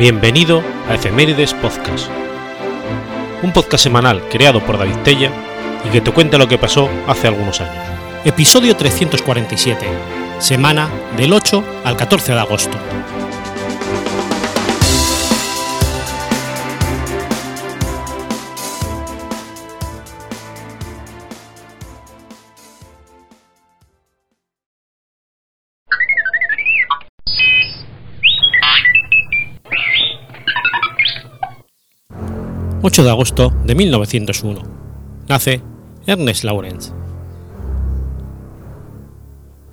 Bienvenido a Efemérides Podcast, un podcast semanal creado por David Tella y que te cuenta lo que pasó hace algunos años. Episodio 347, semana del 8 al 14 de agosto. 8 de agosto de 1901. Nace Ernest Lawrence.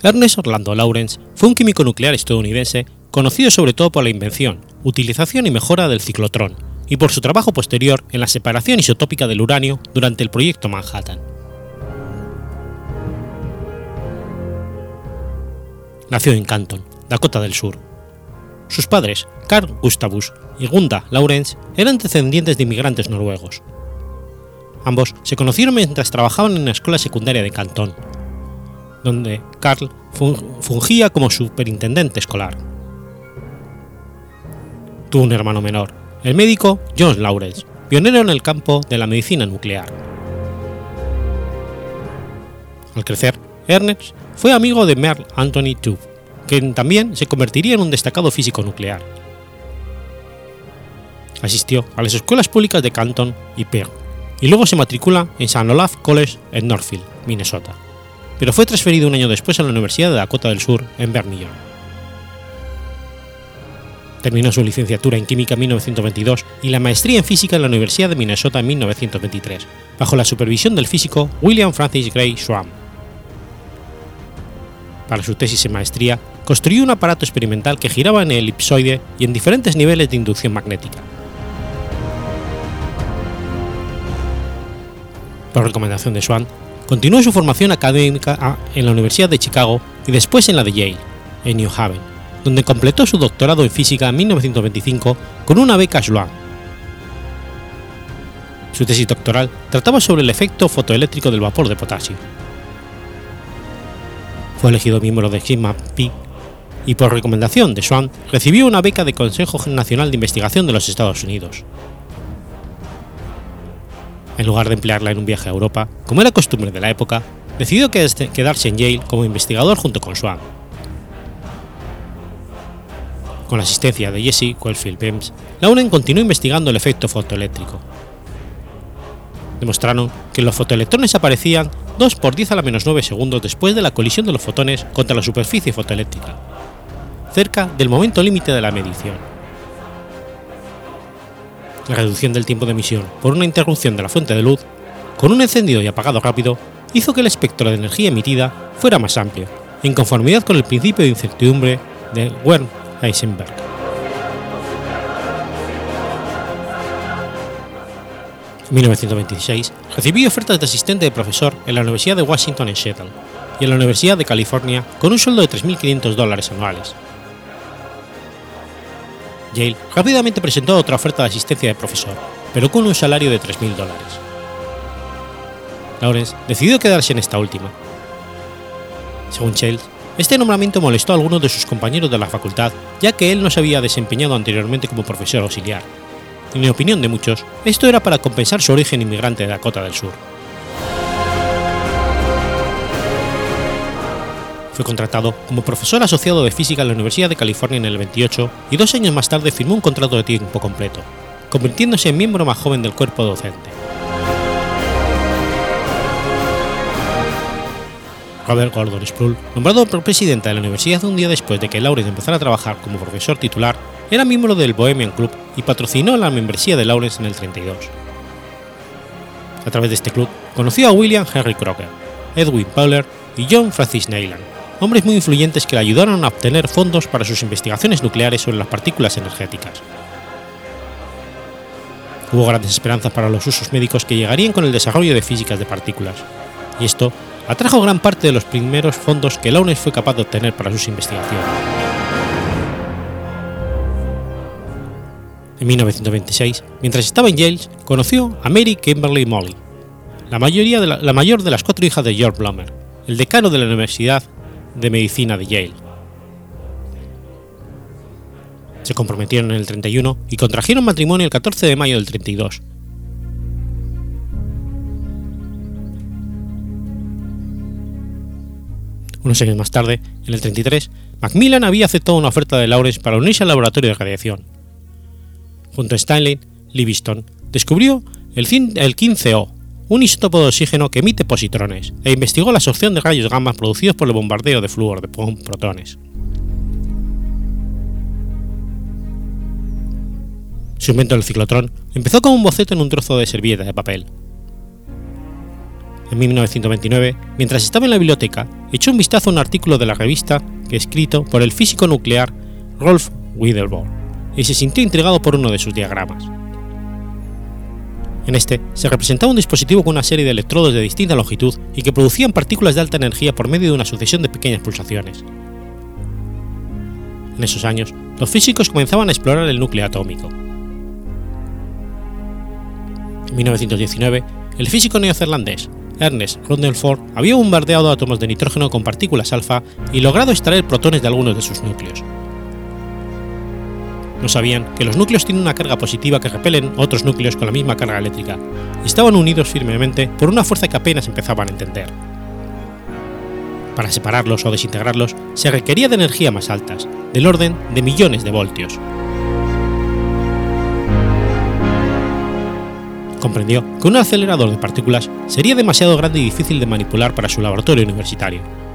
Ernest Orlando Lawrence fue un químico nuclear estadounidense conocido sobre todo por la invención, utilización y mejora del ciclotrón y por su trabajo posterior en la separación isotópica del uranio durante el proyecto Manhattan. Nació en Canton, Dakota del Sur. Sus padres, Carl Gustavus y Gunda Lawrence eran descendientes de inmigrantes noruegos. Ambos se conocieron mientras trabajaban en la escuela secundaria de Cantón, donde Carl fungía como superintendente escolar. Tuvo un hermano menor, el médico John Lawrence, pionero en el campo de la medicina nuclear. Al crecer, Ernest fue amigo de Merle Anthony Tube, quien también se convertiría en un destacado físico nuclear. Asistió a las escuelas públicas de Canton y Pearl, y luego se matricula en St. Olaf College en Northfield, Minnesota, pero fue transferido un año después a la Universidad de Dakota del Sur en Vermillion. Terminó su licenciatura en Química en 1922 y la maestría en Física en la Universidad de Minnesota en 1923, bajo la supervisión del físico William Francis Gray Schramm. Para su tesis en maestría, construyó un aparato experimental que giraba en el elipsoide y en diferentes niveles de inducción magnética. Por recomendación de Swan, continuó su formación académica en la Universidad de Chicago y después en la de Yale, en New Haven, donde completó su doctorado en física en 1925 con una beca Schwann. Su tesis doctoral trataba sobre el efecto fotoeléctrico del vapor de potasio. Fue elegido miembro de Sigma Pi y por recomendación de Swan recibió una beca del Consejo Nacional de Investigación de los Estados Unidos. En lugar de emplearla en un viaje a Europa, como era costumbre de la época, decidió quedarse en Yale como investigador junto con Swan. Con la asistencia de Jesse Quelfield Bems, Lauren continuó investigando el efecto fotoeléctrico. Demostraron que los fotoelectrones aparecían 2 por 10 a la menos 9 segundos después de la colisión de los fotones contra la superficie fotoeléctrica, cerca del momento límite de la medición. La reducción del tiempo de emisión por una interrupción de la fuente de luz, con un encendido y apagado rápido, hizo que el espectro de energía emitida fuera más amplio, en conformidad con el principio de incertidumbre de Werner-Heisenberg. En 1926 recibió ofertas de asistente de profesor en la Universidad de Washington en Seattle y en la Universidad de California con un sueldo de 3.500 dólares anuales. Yale rápidamente presentó otra oferta de asistencia de profesor, pero con un salario de 3.000 dólares. Lawrence decidió quedarse en esta última. Según Chales, este nombramiento molestó a algunos de sus compañeros de la facultad, ya que él no se había desempeñado anteriormente como profesor auxiliar. En la opinión de muchos, esto era para compensar su origen inmigrante de Dakota del Sur. Fue contratado como profesor asociado de física en la Universidad de California en el 28 y dos años más tarde firmó un contrato de tiempo completo, convirtiéndose en miembro más joven del cuerpo docente. Robert Gordon Sproul, nombrado por presidenta de la universidad un día después de que Lawrence empezara a trabajar como profesor titular, era miembro del Bohemian Club y patrocinó la membresía de Lawrence en el 32. A través de este club conoció a William Henry Crocker, Edwin Powler y John Francis Neyland, hombres muy influyentes que le ayudaron a obtener fondos para sus investigaciones nucleares sobre las partículas energéticas. Hubo grandes esperanzas para los usos médicos que llegarían con el desarrollo de físicas de partículas, y esto atrajo gran parte de los primeros fondos que Lawrence fue capaz de obtener para sus investigaciones. En 1926, mientras estaba en Yale, conoció a Mary Kimberly Molly, la, mayoría la, mayor de las cuatro hijas de George Blomer, el decano de la Universidad de Medicina de Yale. Se comprometieron en el 31 y contrajeron matrimonio el 14 de mayo del 32. Unos años más tarde, en el 33, Macmillan había aceptado una oferta de Lawrence para unirse al laboratorio de radiación. Junto a Stanley, Livingston descubrió el 15O, un isótopo de oxígeno que emite positrones, e investigó la absorción de rayos gamma producidos por el bombardeo de flúor de protones. Su invento del ciclotrón empezó como un boceto en un trozo de servilleta de papel. En 1929, mientras estaba en la biblioteca, echó un vistazo a un artículo de la revista que escrito por el físico nuclear Rolf Widderborn y se sintió intrigado por uno de sus diagramas. En este se representaba un dispositivo con una serie de electrodos de distinta longitud y que producían partículas de alta energía por medio de una sucesión de pequeñas pulsaciones. En esos años, los físicos comenzaban a explorar el núcleo atómico. En 1919, el físico neozelandés Ernest Rutherford había bombardeado átomos de nitrógeno con partículas alfa y logrado extraer protones de algunos de sus núcleos. No sabían que los núcleos tienen una carga positiva que repelen otros núcleos con la misma carga eléctrica, y estaban unidos firmemente por una fuerza que apenas empezaban a entender. Para separarlos o desintegrarlos se requería de energía más altas, del orden de millones de voltios. Comprendió que un acelerador de partículas sería demasiado grande y difícil de manipular para su laboratorio universitario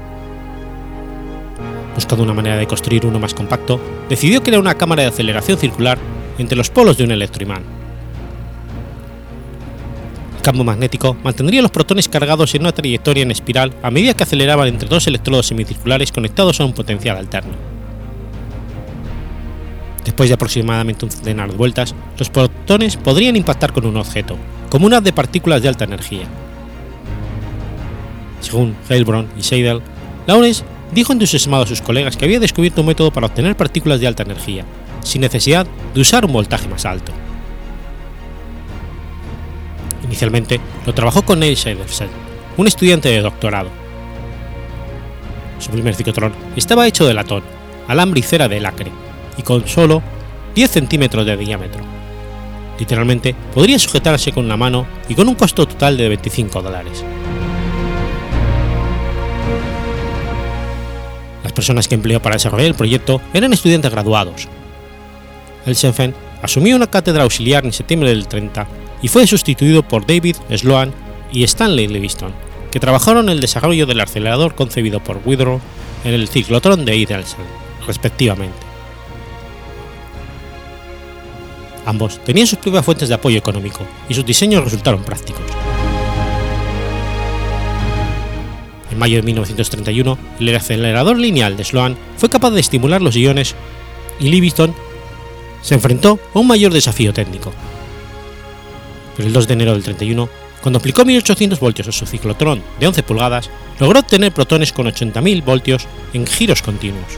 buscando una manera de construir uno más compacto, decidió crear una cámara de aceleración circular entre los polos de un electroimán. El campo magnético mantendría los protones cargados en una trayectoria en espiral a medida que aceleraban entre dos electrodos semicirculares conectados a un potencial alterno. Después de aproximadamente un centenar de vueltas, los protones podrían impactar con un objeto, como una de partículas de alta energía. Según Heilbronn y Seidel, Lawrence dijo entusiasmado a sus colegas que había descubierto un método para obtener partículas de alta energía, sin necesidad de usar un voltaje más alto. Inicialmente lo trabajó con Neil Seidersen, un estudiante de doctorado. Su primer ciclotrón estaba hecho de latón, alambre y cera de lacre, y con solo 10 centímetros de diámetro. Literalmente podría sujetarse con una mano y con un costo total de 25 dólares. Personas que empleó para desarrollar el proyecto eran estudiantes graduados. El Shenzhen asumió una cátedra auxiliar en septiembre del 30 y fue sustituido por David Sloan y Stanley Livingston, que trabajaron en el desarrollo del acelerador concebido por Withrow en el ciclotrón de Idelsen, respectivamente. Ambos tenían sus propias fuentes de apoyo económico y sus diseños resultaron prácticos. En mayo de 1931, el acelerador lineal de Sloan fue capaz de estimular los iones y Livingston se enfrentó a un mayor desafío técnico. Pero el 2 de enero del 31, cuando aplicó 1800 voltios a su ciclotrón de 11 pulgadas, logró obtener protones con 80.000 voltios en giros continuos.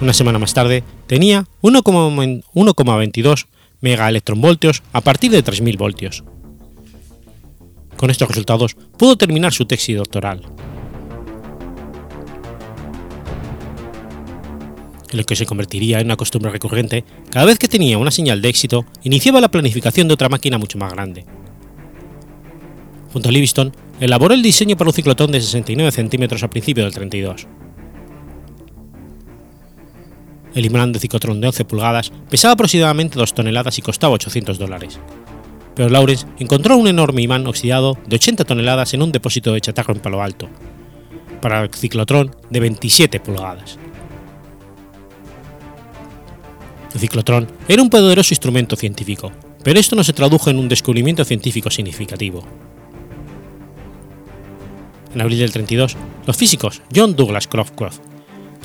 Una semana más tarde, tenía 1,22 megaelectronvoltios a partir de 3000 voltios. Con estos resultados pudo terminar su tesis doctoral. En lo que se convertiría en una costumbre recurrente, cada vez que tenía una señal de éxito, iniciaba la planificación de otra máquina mucho más grande. Junto a Livingston, elaboró el diseño para un ciclotón de 69 centímetros a principios del 32. El imán de ciclotrón de 11 pulgadas pesaba aproximadamente 2 toneladas y costaba 800 dólares pero Lawrence encontró un enorme imán oxidado de 80 toneladas en un depósito de chatarra en Palo Alto, para el ciclotrón de 27 pulgadas. El ciclotrón era un poderoso instrumento científico, pero esto no se tradujo en un descubrimiento científico significativo. En abril del 32, los físicos John Douglas Croftcroft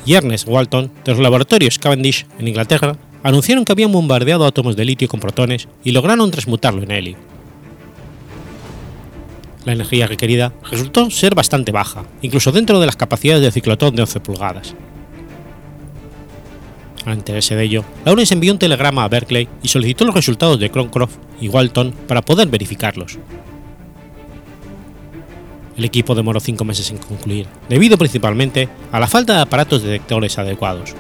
y Ernest Walton de los laboratorios Cavendish en Inglaterra anunciaron que habían bombardeado átomos de litio con protones y lograron transmutarlo en helio. La energía requerida resultó ser bastante baja, incluso dentro de las capacidades del ciclotón de 11 pulgadas. Al enterarse de ello, Lawrence envió un telegrama a Berkeley y solicitó los resultados de Croncroft y Walton para poder verificarlos. El equipo demoró cinco meses en concluir, debido principalmente a la falta de aparatos detectores adecuados.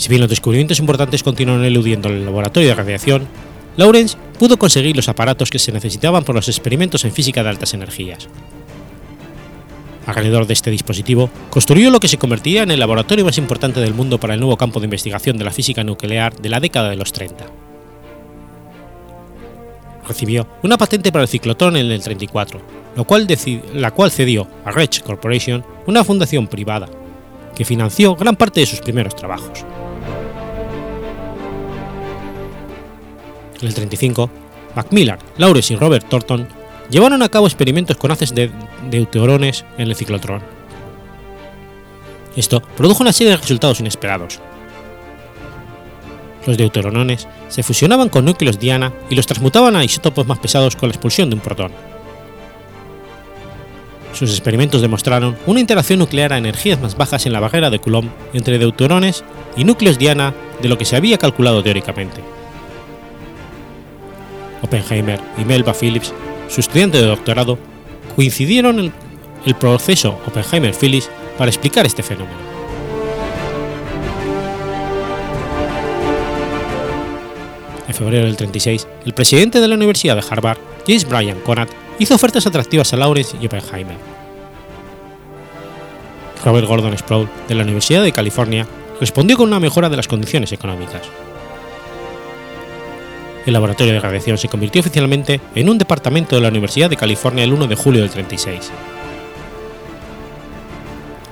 Si bien los descubrimientos importantes continuaron eludiendo el laboratorio de radiación, Lawrence pudo conseguir los aparatos que se necesitaban por los experimentos en física de altas energías. Alrededor de este dispositivo, construyó lo que se convertiría en el laboratorio más importante del mundo para el nuevo campo de investigación de la física nuclear de la década de los 30. Recibió una patente para el ciclotrón en el 34, lo cual la cual cedió a Rech Corporation, una fundación privada, que financió gran parte de sus primeros trabajos. En el 35, Macmillan, Lawrence y Robert Thornton llevaron a cabo experimentos con haces de deuterones en el ciclotrón. Esto produjo una serie de resultados inesperados. Los deuteronones se fusionaban con núcleos diana y los transmutaban a isótopos más pesados con la expulsión de un protón. Sus experimentos demostraron una interacción nuclear a energías más bajas en la barrera de Coulomb entre deuterones y núcleos diana de lo que se había calculado teóricamente. Oppenheimer y Melba Phillips, su estudiante de doctorado, coincidieron en el proceso Oppenheimer-Phillips para explicar este fenómeno. En febrero del 36, el presidente de la Universidad de Harvard, James Bryan Conrad, hizo ofertas atractivas a Lawrence y Oppenheimer. Robert Gordon Sproul, de la Universidad de California, respondió con una mejora de las condiciones económicas el laboratorio de radiación se convirtió oficialmente en un departamento de la Universidad de California el 1 de julio del 36.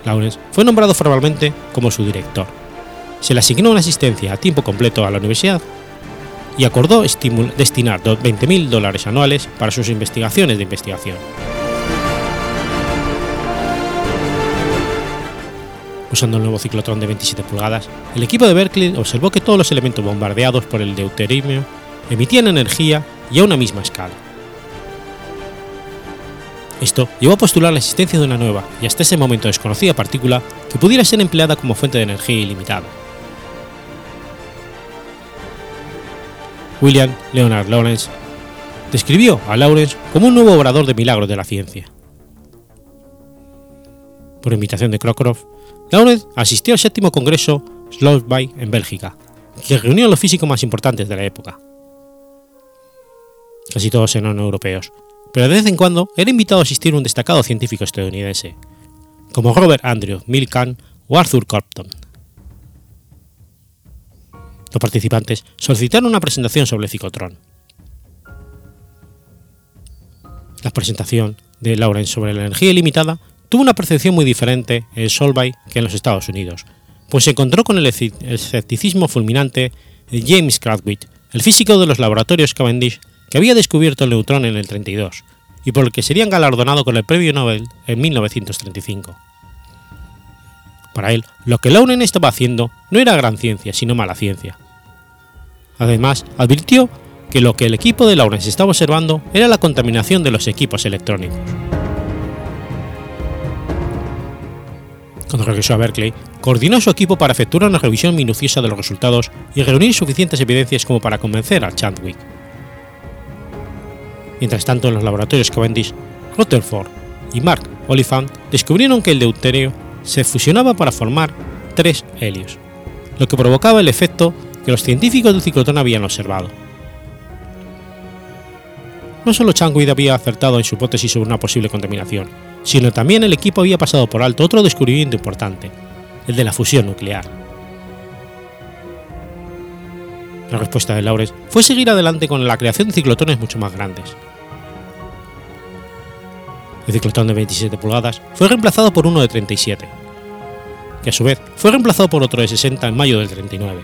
Lawrence fue nombrado formalmente como su director. Se le asignó una asistencia a tiempo completo a la universidad y acordó destinar 20.000 dólares anuales para sus investigaciones de investigación. Usando el nuevo ciclotrón de 27 pulgadas, el equipo de Berkeley observó que todos los elementos bombardeados por el deuterimio emitían energía y a una misma escala. Esto llevó a postular la existencia de una nueva y hasta ese momento desconocida partícula que pudiera ser empleada como fuente de energía ilimitada. William Leonard Lawrence describió a Lawrence como un nuevo obrador de milagros de la ciencia. Por invitación de Crocroft, Lawrence asistió al séptimo congreso Slotby en Bélgica, que reunió a los físicos más importantes de la época casi todos eran europeos, pero de vez en cuando era invitado a asistir un destacado científico estadounidense, como Robert Andrew Milcan o Arthur Compton. Los participantes solicitaron una presentación sobre el ciclotrón. La presentación de Lawrence sobre la energía ilimitada tuvo una percepción muy diferente en Solvay que en los Estados Unidos, pues se encontró con el escepticismo fulminante de James Cradwick, el físico de los laboratorios Cavendish que había descubierto el neutrón en el 32 y por el que serían galardonados con el premio Nobel en 1935. Para él, lo que Lawrence estaba haciendo no era gran ciencia, sino mala ciencia. Además, advirtió que lo que el equipo de Lawrence estaba observando era la contaminación de los equipos electrónicos. Cuando regresó a Berkeley, coordinó su equipo para efectuar una revisión minuciosa de los resultados y reunir suficientes evidencias como para convencer a Chadwick Mientras tanto, en los laboratorios Cavendish, Rutherford y Mark Oliphant descubrieron que el deuterio se fusionaba para formar tres helios, lo que provocaba el efecto que los científicos del ciclotrón habían observado. No solo Changwid había acertado en su hipótesis sobre una posible contaminación, sino también el equipo había pasado por alto otro descubrimiento importante, el de la fusión nuclear. La respuesta de Lawrence fue seguir adelante con la creación de ciclotrones mucho más grandes, el ciclotrón de 27 pulgadas fue reemplazado por uno de 37, que a su vez fue reemplazado por otro de 60 en mayo del 39.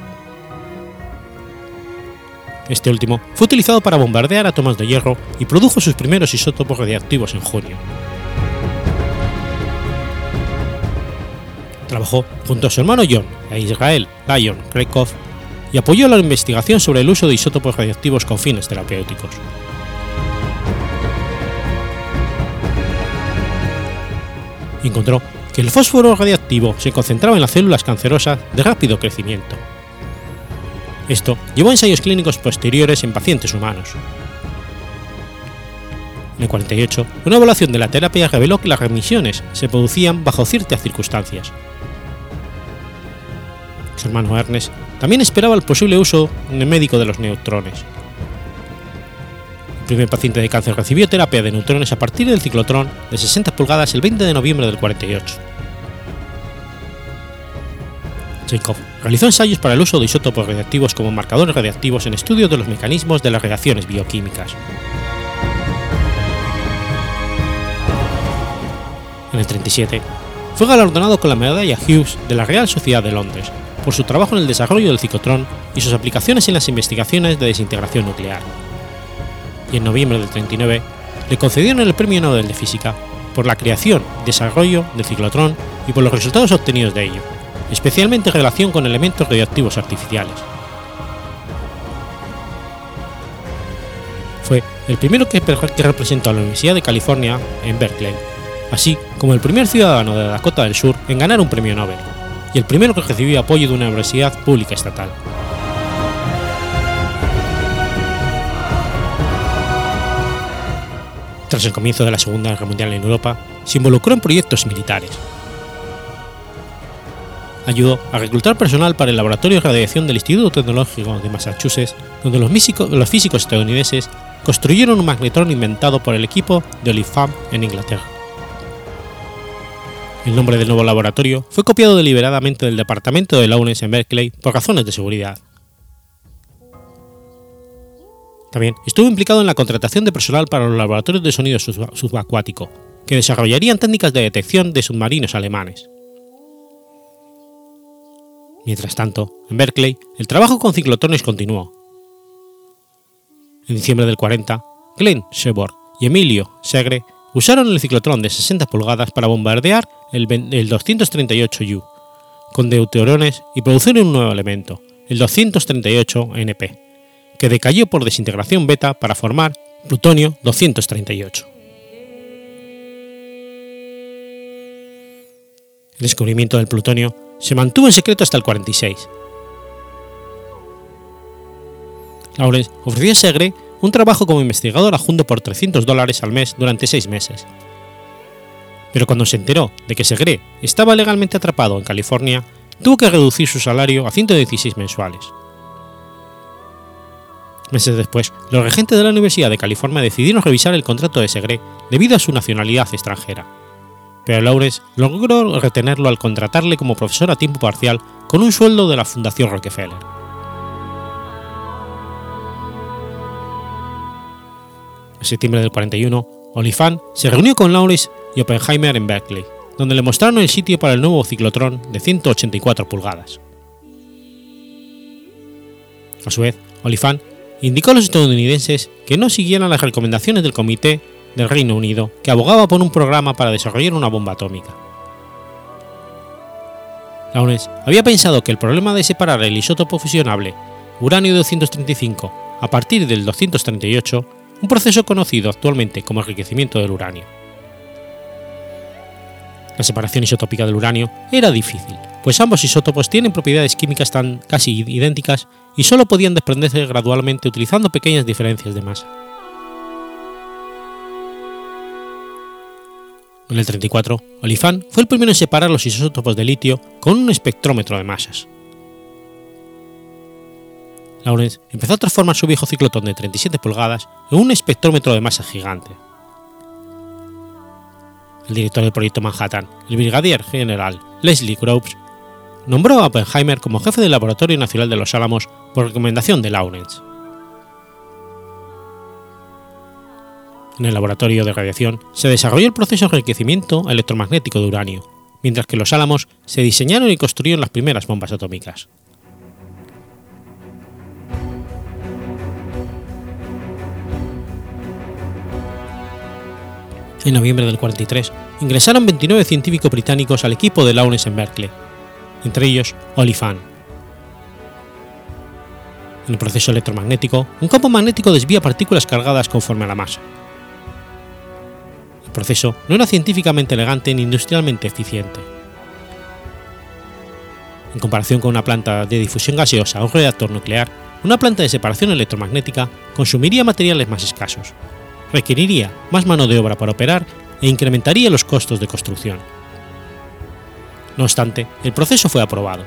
Este último fue utilizado para bombardear átomos de hierro y produjo sus primeros isótopos radiactivos en junio. Trabajó junto a su hermano John e Israel Lyon Krakow y apoyó la investigación sobre el uso de isótopos radiactivos con fines terapéuticos. encontró que el fósforo radiactivo se concentraba en las células cancerosas de rápido crecimiento. Esto llevó a ensayos clínicos posteriores en pacientes humanos. En el 48, una evaluación de la terapia reveló que las remisiones se producían bajo ciertas circunstancias. Su hermano Ernest también esperaba el posible uso médico de los neutrones. El primer paciente de cáncer recibió terapia de neutrones a partir del ciclotrón de 60 pulgadas el 20 de noviembre del 48. Chekhov realizó ensayos para el uso de isótopos radiactivos como marcadores radiactivos en estudios de los mecanismos de las reacciones bioquímicas. En el 37, fue galardonado con la medalla Hughes de la Real Sociedad de Londres por su trabajo en el desarrollo del ciclotrón y sus aplicaciones en las investigaciones de desintegración nuclear. Y en noviembre del 39 le concedieron el Premio Nobel de Física por la creación y desarrollo del ciclotrón y por los resultados obtenidos de ello, especialmente en relación con elementos radioactivos artificiales. Fue el primero que, que representó a la Universidad de California en Berkeley, así como el primer ciudadano de Dakota del Sur en ganar un premio Nobel, y el primero que recibió apoyo de una universidad pública estatal. Tras el comienzo de la Segunda Guerra Mundial en Europa, se involucró en proyectos militares. Ayudó a reclutar personal para el Laboratorio de Radiación del Instituto Tecnológico de Massachusetts, donde los, físicos estadounidenses construyeron un magnetrón inventado por el equipo de Olifant en Inglaterra. El nombre del nuevo laboratorio fue copiado deliberadamente del departamento de Lawrence en Berkeley por razones de seguridad. También estuvo implicado en la contratación de personal para los laboratorios de sonido subacuático, que desarrollarían técnicas de detección de submarinos alemanes. Mientras tanto, en Berkeley, el trabajo con ciclotrones continuó. En diciembre del 40, Glenn Shepard y Emilio Segre usaron el ciclotrón de 60 pulgadas para bombardear el, 238U con deuterones y producir un nuevo elemento, el 238NP, que decayó por desintegración beta para formar plutonio 238. El descubrimiento del plutonio se mantuvo en secreto hasta el 46. Lawrence ofreció Segre un trabajo como investigador adjunto por 300 dólares al mes durante seis meses. Pero cuando se enteró de que Segre estaba legalmente atrapado en California, tuvo que reducir su salario a 116 mensuales. Meses después, los regentes de la Universidad de California decidieron revisar el contrato de Segre debido a su nacionalidad extranjera, pero Lawrence logró retenerlo al contratarle como profesor a tiempo parcial con un sueldo de la Fundación Rockefeller. Septiembre del 41, Oliphant se reunió con Lawrence y Oppenheimer en Berkeley, donde le mostraron el sitio para el nuevo ciclotrón de 184 pulgadas. A su vez, Oliphant indicó a los estadounidenses que no siguieran las recomendaciones del Comité del Reino Unido, que abogaba por un programa para desarrollar una bomba atómica. Lawrence había pensado que el problema de separar el isótopo fusionable uranio 235 a partir del 238 un proceso conocido actualmente como enriquecimiento del uranio. La separación isotópica del uranio era difícil, pues ambos isótopos tienen propiedades químicas tan casi idénticas y solo podían desprenderse gradualmente utilizando pequeñas diferencias de masa. En el 34, Oliphant fue el primero en separar los isótopos de litio con un espectrómetro de masas. Lawrence empezó a transformar su viejo ciclotón de 37 pulgadas en un espectrómetro de masa gigante. El director del proyecto Manhattan, el brigadier general Leslie Groves, nombró a Oppenheimer como jefe del Laboratorio Nacional de los Álamos por recomendación de Lawrence. En el laboratorio de radiación se desarrolló el proceso de enriquecimiento electromagnético de uranio, mientras que los Álamos se diseñaron y construyeron las primeras bombas atómicas. En noviembre del 43 ingresaron 29 científicos británicos al equipo de Lawrence en Berkeley, entre ellos Oliphant. En el proceso electromagnético, un campo magnético desvía partículas cargadas conforme a la masa. El proceso no era científicamente elegante ni industrialmente eficiente. En comparación con una planta de difusión gaseosa o un reactor nuclear, una planta de separación electromagnética consumiría materiales más escasos, requeriría más mano de obra para operar e incrementaría los costos de construcción. No obstante, el proceso fue aprobado.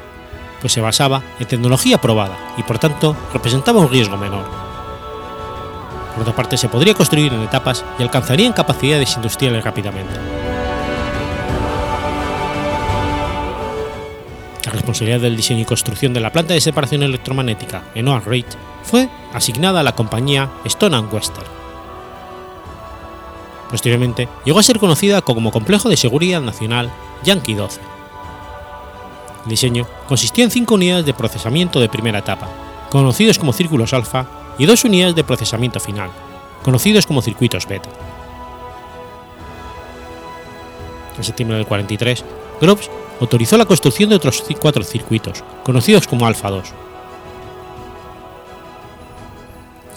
pues se basaba en tecnología probada y por tanto representaba un riesgo menor. Por otra parte, se podría construir en etapas y alcanzarían capacidades industriales rápidamente. La responsabilidad del diseño y construcción de la planta de separación electromagnética en Oak Ridge fue asignada a la compañía Stone Western. Posteriormente, llegó a ser conocida como Complejo de Seguridad Nacional Yankee 12. El diseño consistió en cinco unidades de procesamiento de primera etapa, conocidos como círculos alfa, y dos unidades de procesamiento final, conocidos como circuitos beta. En septiembre del 43, Groves autorizó la construcción de otros cuatro circuitos, conocidos como Alpha 2.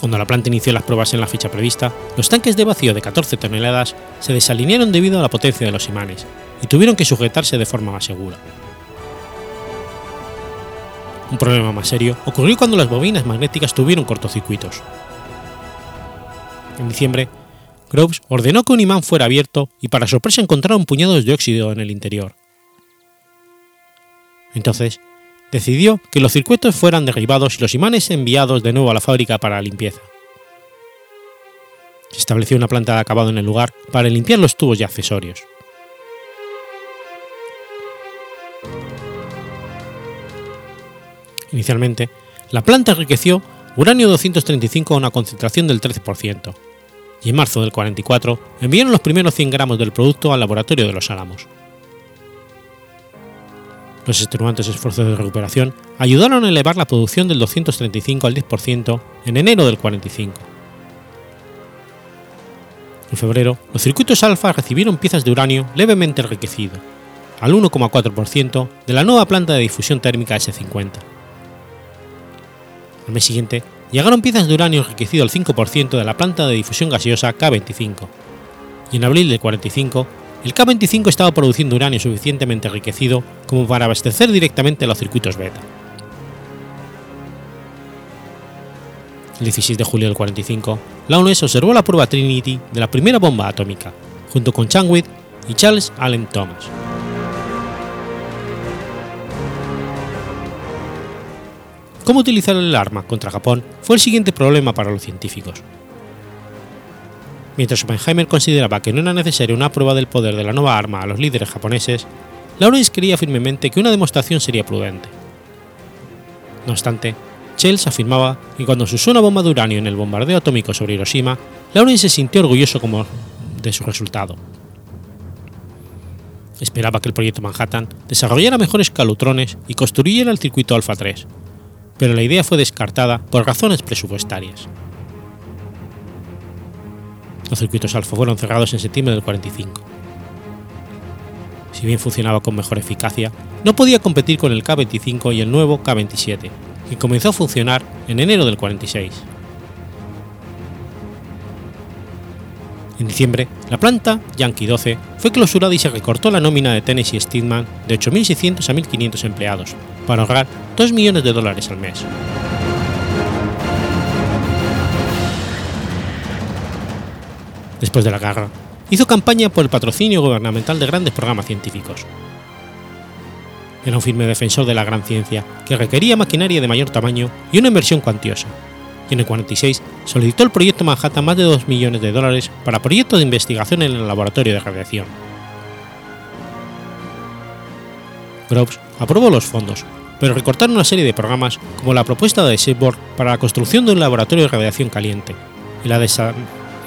Cuando la planta inició las pruebas en la fecha prevista, los tanques de vacío de 14 toneladas se desalinearon debido a la potencia de los imanes y tuvieron que sujetarse de forma más segura. Un problema más serio ocurrió cuando las bobinas magnéticas tuvieron cortocircuitos. En diciembre, Groves ordenó que un imán fuera abierto y para sorpresa encontraron puñados de óxido en el interior. Entonces, decidió que los circuitos fueran derribados y los imanes enviados de nuevo a la fábrica para la limpieza. Se estableció una planta de acabado en el lugar para limpiar los tubos y accesorios. Inicialmente, la planta enriqueció uranio 235 a una concentración del 13%, y en marzo del 44 enviaron los primeros 100 gramos del producto al laboratorio de los Álamos. Los extenuantes esfuerzos de recuperación ayudaron a elevar la producción del 235 al 10% en enero del 45. En febrero, los circuitos alfa recibieron piezas de uranio levemente enriquecido, al 1,4% de la nueva planta de difusión térmica S50. Al mes siguiente, llegaron piezas de uranio enriquecido al 5% de la planta de difusión gaseosa K25, y en abril del 45 el K-25 estaba produciendo uranio suficientemente enriquecido como para abastecer directamente los circuitos beta. El 16 de julio del 45, Lawrence observó la prueba Trinity de la primera bomba atómica, junto con Changwit y Charles Allen Thomas. Cómo utilizar el arma contra Japón fue el siguiente problema para los científicos. Mientras Oppenheimer consideraba que no era necesaria una prueba del poder de la nueva arma a los líderes japoneses, Lawrence creía firmemente que una demostración sería prudente. No obstante, Chels afirmaba que cuando se usó una bomba de uranio en el bombardeo atómico sobre Hiroshima, Lawrence se sintió orgulloso como de su resultado. Esperaba que el proyecto Manhattan desarrollara mejores calutrones y construyera el circuito Alpha 3, pero la idea fue descartada por razones presupuestarias. Los circuitos alfa fueron cerrados en septiembre del 45. Si bien funcionaba con mejor eficacia, no podía competir con el K-25 y el nuevo K-27, que comenzó a funcionar en enero del 46. En diciembre, la planta Yankee 12 fue clausurada y se recortó la nómina de Tennessee Steedman de 8.600 a 1.500 empleados, para ahorrar 2 millones de dólares al mes. Después de la guerra, hizo campaña por el patrocinio gubernamental de grandes programas científicos. Era un firme defensor de la gran ciencia, que requería maquinaria de mayor tamaño y una inversión cuantiosa, y en el 46 solicitó el proyecto Manhattan más de 2 millones de dólares para proyectos de investigación en el laboratorio de radiación. Groves aprobó los fondos, pero recortaron una serie de programas como la propuesta de Seaborg para la construcción de un laboratorio de radiación caliente y la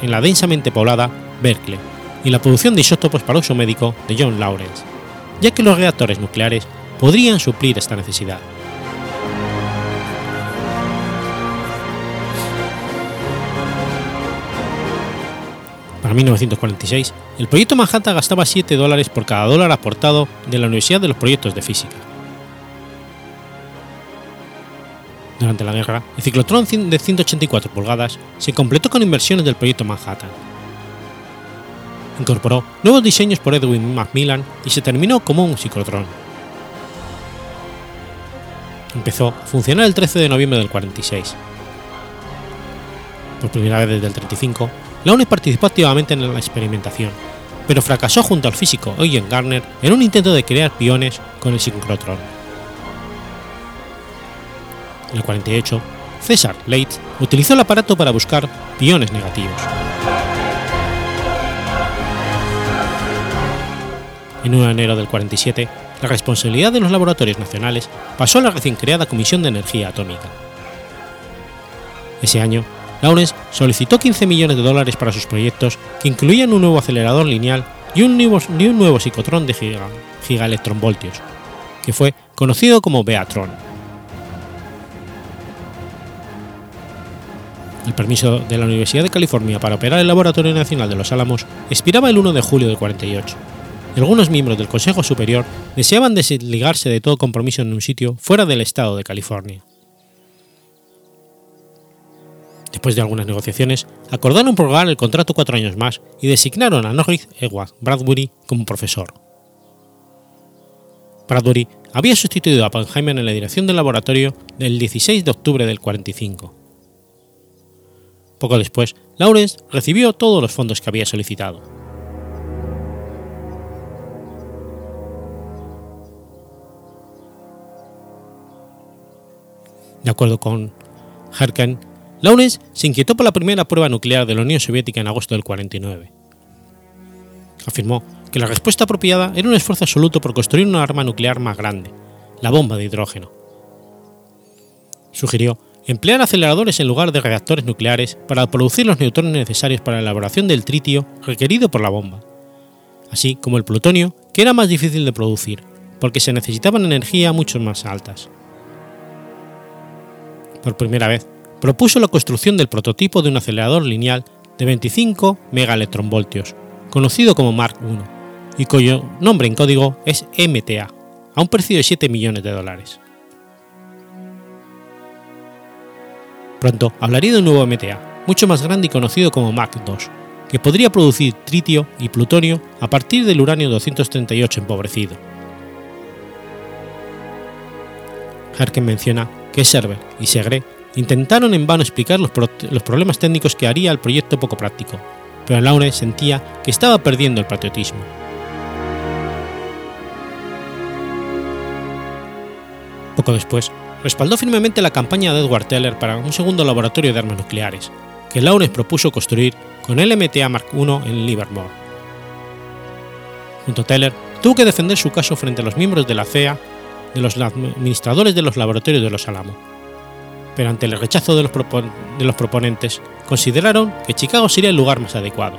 en la densamente poblada Berkeley y la producción de isótopos para uso médico de John Lawrence, ya que los reactores nucleares podrían suplir esta necesidad. Para 1946, el proyecto Manhattan gastaba 7 dólares por cada dólar aportado de la Universidad de los Proyectos de Física. Durante la guerra, el ciclotrón de 184 pulgadas se completó con inversiones del proyecto Manhattan. Incorporó nuevos diseños por Edwin Macmillan y se terminó como un ciclotrón. Empezó a funcionar el 13 de noviembre del 46. Por primera vez desde el 35, la UNES participó activamente en la experimentación, pero fracasó junto al físico Eugen Garner en un intento de crear piones con el sincrotrón. En el 48, César Leitz utilizó el aparato para buscar piones negativos. En 1 de enero del 47, la responsabilidad de los laboratorios nacionales pasó a la recién creada Comisión de Energía Atómica. Ese año, Lawrence solicitó 15 millones de dólares para sus proyectos que incluían un nuevo acelerador lineal y un nuevo, y psicotrón de giga, gigaelectronvoltios, que fue conocido como Beatron. El permiso de la Universidad de California para operar el Laboratorio Nacional de los Álamos expiraba el 1 de julio de 48. Y algunos miembros del Consejo Superior deseaban desligarse de todo compromiso en un sitio fuera del estado de California. Después de algunas negociaciones, acordaron prorrogar el contrato cuatro años más y designaron a Norris Edward Bradbury como profesor. Bradbury había sustituido a Oppenheimer en la dirección del laboratorio el 16 de octubre del 45. Poco después, Lawrence recibió todos los fondos que había solicitado. De acuerdo con Herken, Lawrence se inquietó por la primera prueba nuclear de la Unión Soviética en agosto del 49. Afirmó que la respuesta apropiada era un esfuerzo absoluto por construir una arma nuclear más grande, la bomba de hidrógeno. Sugirió emplear aceleradores en lugar de reactores nucleares para producir los neutrones necesarios para la elaboración del tritio requerido por la bomba, así como el plutonio, que era más difícil de producir, porque se necesitaban energías mucho más altas. Por primera vez, propuso la construcción del prototipo de un acelerador lineal de 25 megaelectronvoltios, conocido como Mark I, y cuyo nombre en código es MTA, a un precio de 7 millones de dólares. Pronto hablaría de un nuevo MTA, mucho más grande y conocido como Mark II, que podría producir tritio y plutonio a partir del uranio 238 empobrecido. Harken menciona que Server y Segre Intentaron en vano explicar los, problemas técnicos que haría el proyecto poco práctico, pero Lawrence sentía que estaba perdiendo el patriotismo. Poco después, respaldó firmemente la campaña de Edward Teller para un segundo laboratorio de armas nucleares, que Lawrence propuso construir con el MTA Mark I en Livermore. Junto a Teller, tuvo que defender su caso frente a los miembros de la CEA, de los administradores de los laboratorios de los Alamos, pero ante el rechazo de los, de los proponentes, consideraron que Chicago sería el lugar más adecuado.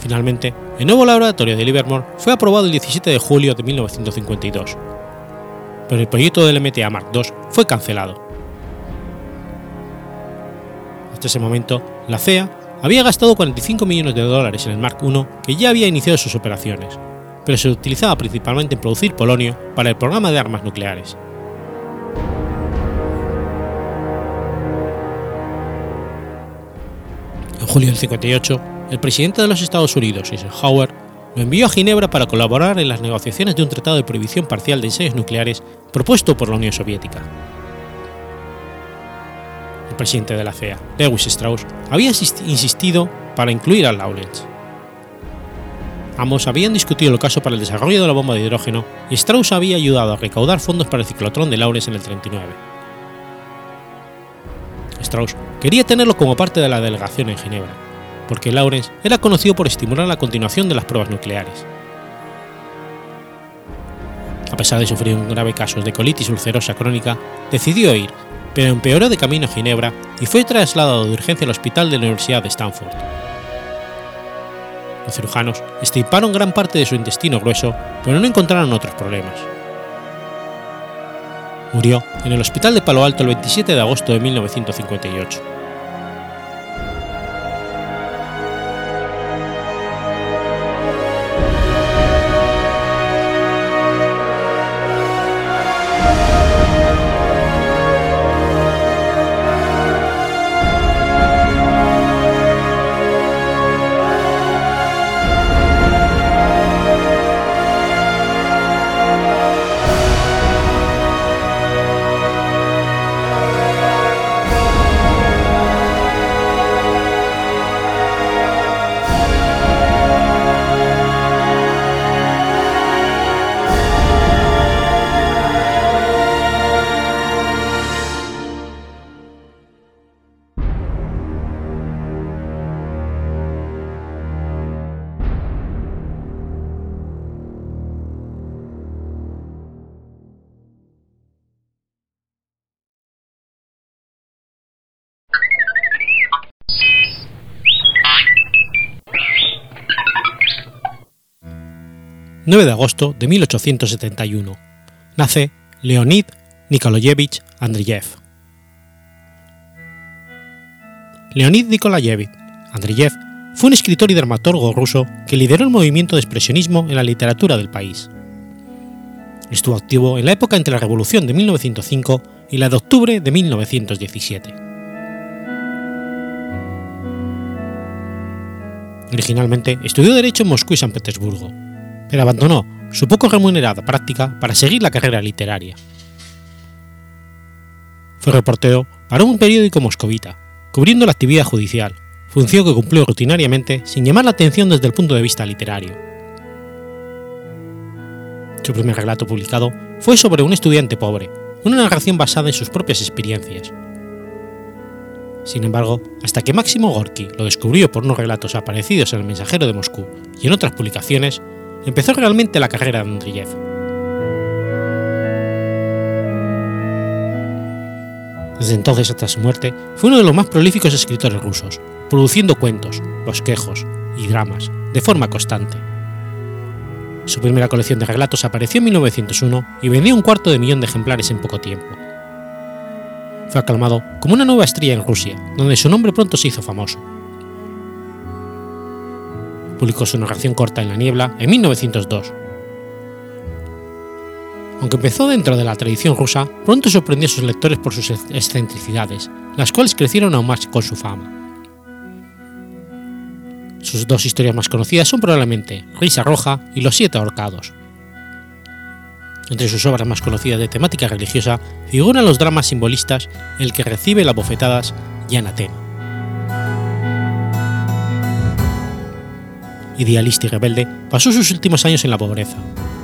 Finalmente, el nuevo laboratorio de Livermore fue aprobado el 17 de julio de 1952, pero el proyecto del MTA Mark II fue cancelado. Hasta ese momento, la CEA había gastado 45 millones de dólares en el Mark I que ya había iniciado sus operaciones, pero se utilizaba principalmente en producir polonio para el programa de armas nucleares. En julio del 58, el presidente de los Estados Unidos, Eisenhower, lo envió a Ginebra para colaborar en las negociaciones de un tratado de prohibición parcial de ensayos nucleares propuesto por la Unión Soviética. El presidente de la CEA, Lewis Strauss, había insistido para incluir a Lawrence. Ambos habían discutido el caso para el desarrollo de la bomba de hidrógeno y Strauss había ayudado a recaudar fondos para el ciclotrón de Lawrence en el 39. Strauss quería tenerlo como parte de la delegación en Ginebra, porque Lawrence era conocido por estimular la continuación de las pruebas nucleares. A pesar de sufrir un grave caso de colitis ulcerosa crónica, decidió ir, pero empeoró de camino a Ginebra y fue trasladado de urgencia al hospital de la Universidad de Stanford. Los cirujanos extirparon gran parte de su intestino grueso, pero no encontraron otros problemas. Murió en el hospital de Palo Alto el 27 de agosto de 1958. 9 de agosto de 1871. Nace Leonid Nikolaevich Andreyev. Leonid Nikolaevich Andreyev fue un escritor y dramaturgo ruso que lideró el movimiento de expresionismo en la literatura del país. Estuvo activo en la época entre la Revolución de 1905 y la de octubre de 1917. Originalmente estudió Derecho en Moscú y San Petersburgo, pero abandonó su poco remunerada práctica para seguir la carrera literaria. Fue reportero para un periódico moscovita, cubriendo la actividad judicial, función que cumplió rutinariamente sin llamar la atención desde el punto de vista literario. Su primer relato publicado fue sobre un estudiante pobre, una narración basada en sus propias experiencias. Sin embargo, hasta que Máximo Gorky lo descubrió por unos relatos aparecidos en el Mensajero de Moscú y en otras publicaciones, empezó realmente la carrera de Andreyev. Desde entonces hasta su muerte, fue uno de los más prolíficos escritores rusos, produciendo cuentos, bosquejos y dramas de forma constante. Su primera colección de relatos apareció en 1901 y vendió un cuarto de millón de ejemplares en poco tiempo. Fue aclamado como una nueva estrella en Rusia, donde su nombre pronto se hizo famoso. Publicó su narración corta en la niebla en 1902. Aunque empezó dentro de la tradición rusa, pronto sorprendió a sus lectores por sus excentricidades, las cuales crecieron aún más con su fama. Sus dos historias más conocidas son probablemente Risa Roja y Los Siete Ahorcados. Entre sus obras más conocidas de temática religiosa figuran los dramas simbolistas El que recibe las bofetadas y Anatema. Idealista y rebelde, pasó sus últimos años en la pobreza,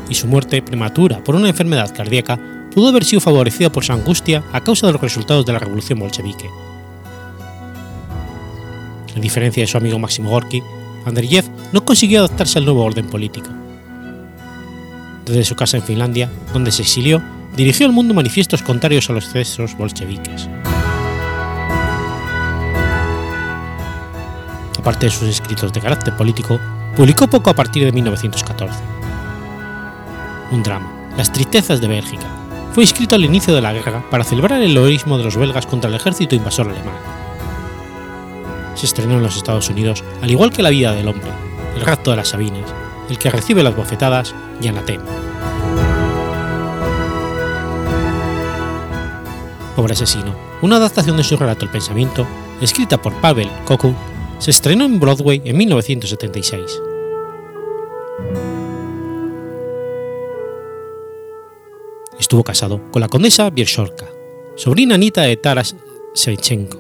y su muerte prematura por una enfermedad cardíaca pudo haber sido favorecida por su angustia a causa de los resultados de la revolución bolchevique. En diferencia de su amigo Máximo Gorky, Andreyev no consiguió adaptarse al nuevo orden político. Desde su casa en Finlandia, donde se exilió, dirigió al mundo manifiestos contrarios a los excesos bolcheviques. Aparte de sus escritos de carácter político, publicó poco a partir de 1914. Un drama, Las tristezas de Bélgica, fue escrito al inicio de la guerra para celebrar el heroísmo de los belgas contra el ejército invasor alemán. Se estrenó en los Estados Unidos, al igual que La vida del hombre, El rapto de las Sabinas, El que recibe las bofetadas y Anatema. Pobre asesino, una adaptación de su relato El pensamiento, escrita por Pavel Koku, se estrenó en Broadway en 1976. Estuvo casado con la condesa Viershorka, sobrina Anita de Taras Shevchenko.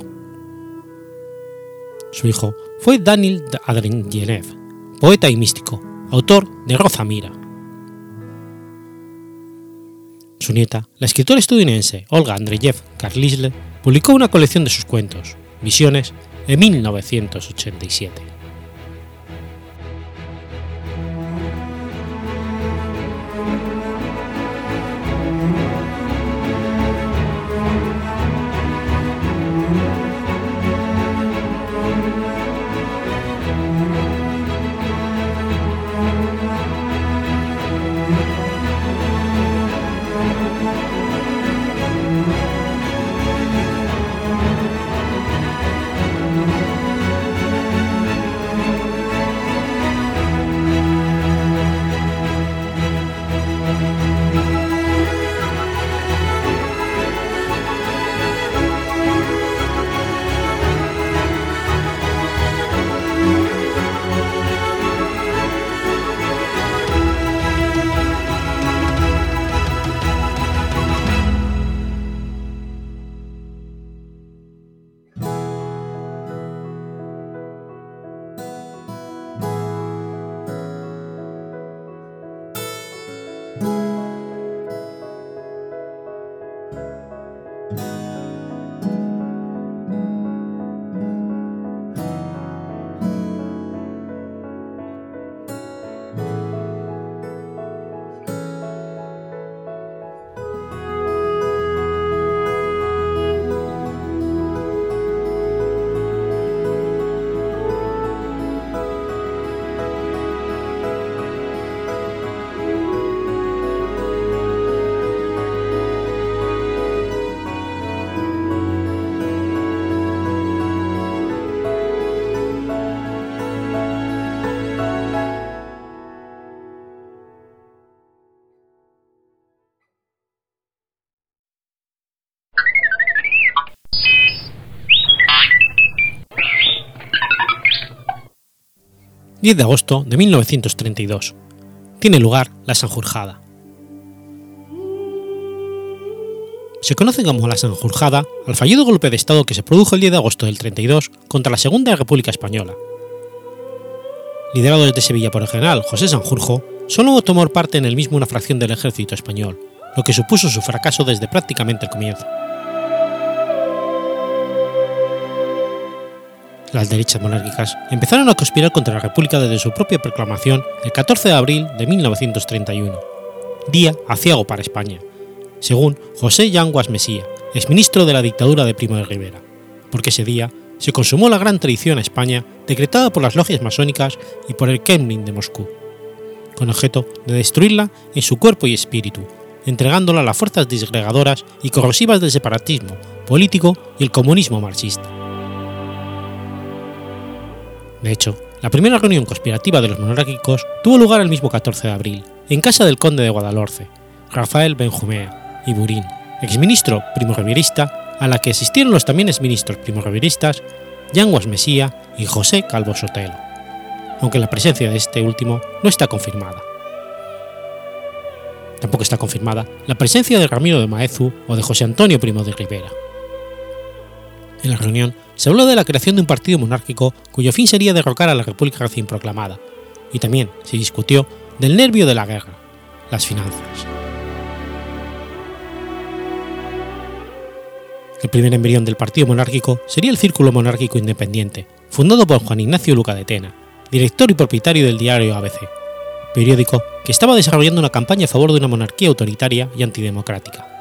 Su hijo fue Daniel Adrenyev, poeta y místico, autor de Roza Mira. Su nieta, la escritora estadounidense Olga Andreyev Karlisle, publicó una colección de sus cuentos, Visiones, en 1987. 10 de agosto de 1932. Tiene lugar la Sanjurjada. Se conoce como la Sanjurjada al fallido golpe de Estado que se produjo el 10 de agosto del 32 contra la Segunda República Española. Liderado desde Sevilla por el general José Sanjurjo, solo tomó parte en el mismo una fracción del ejército español, lo que supuso su fracaso desde prácticamente el comienzo. Las derechas monárquicas empezaron a conspirar contra la República desde su propia proclamación el 14 de abril de 1931, día aciago para España, según José Yanguas Mesía, exministro de la dictadura de Primo de Rivera, porque ese día se consumó la gran traición a España decretada por las logias masónicas y por el Kremlin de Moscú, con objeto de destruirla en su cuerpo y espíritu, entregándola a las fuerzas disgregadoras y corrosivas del separatismo político y el comunismo marxista. De hecho, la primera reunión conspirativa de los monárquicos tuvo lugar el mismo 14 de abril, en casa del conde de Guadalhorce, Rafael Benjumea y Burín, exministro primo-rivierista, a la que asistieron los también exministros primo-rivieristas Yanguas Mesía y José Calvo Sotelo, aunque la presencia de este último no está confirmada. Tampoco está confirmada la presencia de Ramiro de Maeztu o de José Antonio Primo de Rivera. En la reunión se habló de la creación de un partido monárquico cuyo fin sería derrocar a la República recién proclamada, y también se discutió del nervio de la guerra, las finanzas. El primer embrión del partido monárquico sería el Círculo Monárquico Independiente, fundado por Juan Ignacio Luca de Tena, director y propietario del diario ABC, periódico que estaba desarrollando una campaña a favor de una monarquía autoritaria y antidemocrática.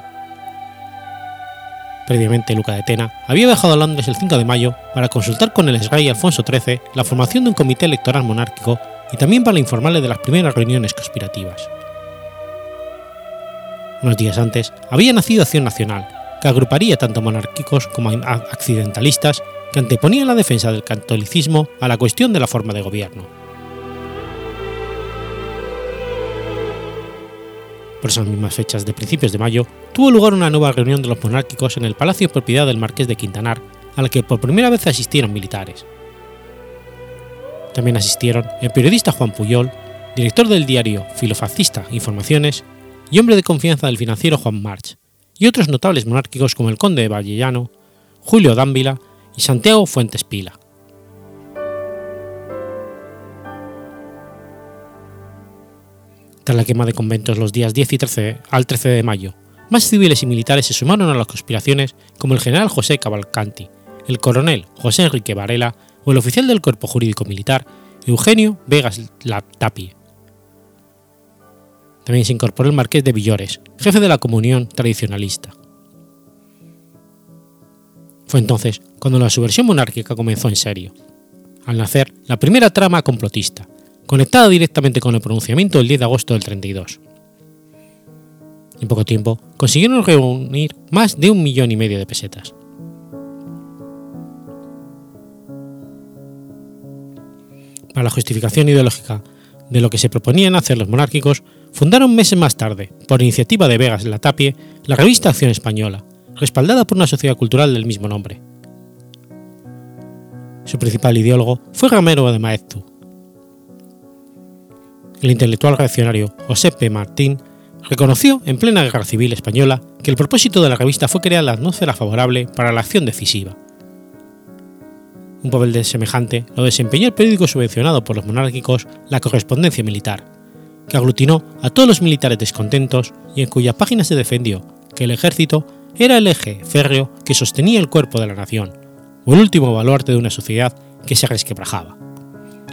Previamente, Luca de Tena había viajado a Londres el 5 de mayo para consultar con el rey Alfonso XIII la formación de un comité electoral monárquico y también para informarle de las primeras reuniones conspirativas. Unos días antes había nacido Acción Nacional, que agruparía tanto monárquicos como accidentalistas que anteponían la defensa del catolicismo a la cuestión de la forma de gobierno. Por esas mismas fechas de principios de mayo, tuvo lugar una nueva reunión de los monárquicos en el palacio propiedad del marqués de Quintanar, a la que por primera vez asistieron militares. También asistieron el periodista Juan Puyol, director del diario filofascista Informaciones y hombre de confianza del financiero Juan March, y otros notables monárquicos como el conde de Vallellano, Julio Dávila y Santiago Fuentes Pila. Tras la quema de conventos los días 10 y 13 al 13 de mayo, más civiles y militares se sumaron a las conspiraciones como el general José Cavalcanti, el coronel José Enrique Varela o el oficial del Cuerpo Jurídico Militar Eugenio Vegas Tapie. También se incorporó el marqués de Villores, jefe de la comunión tradicionalista. Fue entonces cuando la subversión monárquica comenzó en serio, al nacer la primera trama complotista, conectada directamente con el pronunciamiento del 10 de agosto del 32. En poco tiempo consiguieron reunir más de un millón y medio de pesetas. Para la justificación ideológica de lo que se proponían hacer los monárquicos, fundaron meses más tarde, por iniciativa de Vegas la Tapie, la revista Acción Española, respaldada por una sociedad cultural del mismo nombre. Su principal ideólogo fue Ramiro de Maeztu, el intelectual reaccionario José P. Martín reconoció en plena guerra civil española que el propósito de la revista fue crear la atmósfera favorable para la acción decisiva. Un papel de semejante lo desempeñó el periódico subvencionado por los monárquicos La Correspondencia Militar, que aglutinó a todos los militares descontentos y en cuyas páginas se defendió que el ejército era el eje férreo que sostenía el cuerpo de la nación, o el último baluarte de una sociedad que se resquebrajaba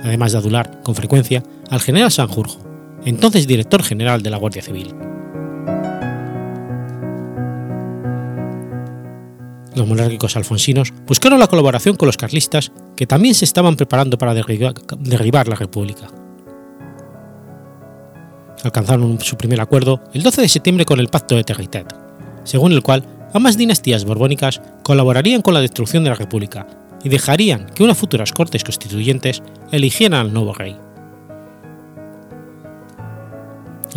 además de adular, con frecuencia, al general Sanjurjo, entonces director general de la Guardia Civil. Los monárquicos alfonsinos buscaron la colaboración con los carlistas, que también se estaban preparando para derribar, la República. Alcanzaron su primer acuerdo el 12 de septiembre con el Pacto de Territet, según el cual ambas dinastías borbónicas colaborarían con la destrucción de la República y dejarían que unas futuras cortes constituyentes eligieran al nuevo rey.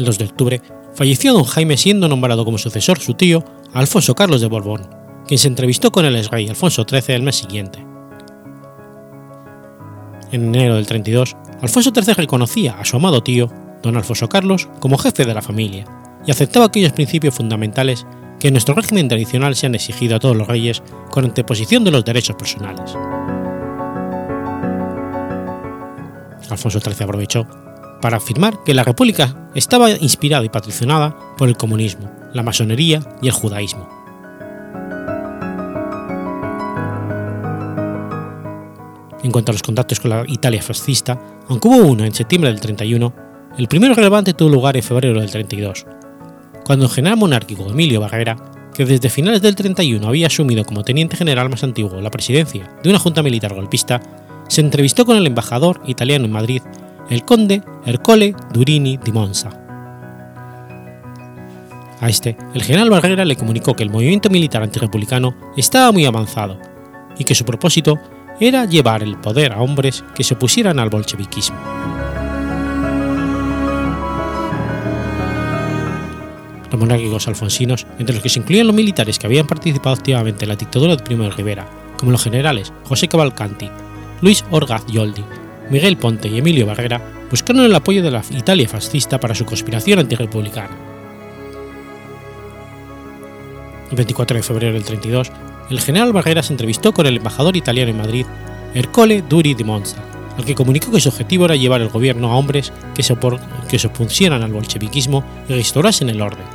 El 2 de octubre falleció don Jaime siendo nombrado como sucesor su tío Alfonso Carlos de Borbón, quien se entrevistó con el ex rey Alfonso XIII el mes siguiente. En enero del 32, Alfonso III reconocía a su amado tío, don Alfonso Carlos, como jefe de la familia y aceptaba aquellos principios fundamentales que en nuestro régimen tradicional se han exigido a todos los reyes con anteposición de los derechos personales. Alfonso XIII aprovechó para afirmar que la República estaba inspirada y patrocinada por el comunismo, la masonería y el judaísmo. En cuanto a los contactos con la Italia fascista, aunque hubo uno en septiembre del 31, el primero relevante tuvo lugar en febrero del 32, cuando el general monárquico Emilio Barrera, que desde finales del 31 había asumido como teniente general más antiguo la presidencia de una junta militar golpista, se entrevistó con el embajador italiano en Madrid, el conde Ercole Durini di Monza. A este, el general Barrera le comunicó que el movimiento militar antirepublicano estaba muy avanzado y que su propósito era llevar el poder a hombres que se opusieran al bolcheviquismo. Los monárquicos alfonsinos, entre los que se incluían los militares que habían participado activamente en la dictadura de Primo de Rivera, como los generales José Cavalcanti, Luis Orgaz Yoldi, Miguel Ponte y Emilio Barrera, buscaron el apoyo de la Italia fascista para su conspiración antirepublicana. El 24 de febrero del 32, el general Barrera se entrevistó con el embajador italiano en Madrid, Ercole Duri di Monza, al que comunicó que su objetivo era llevar el gobierno a hombres que se, que se opusieran al bolcheviquismo y restaurasen el orden,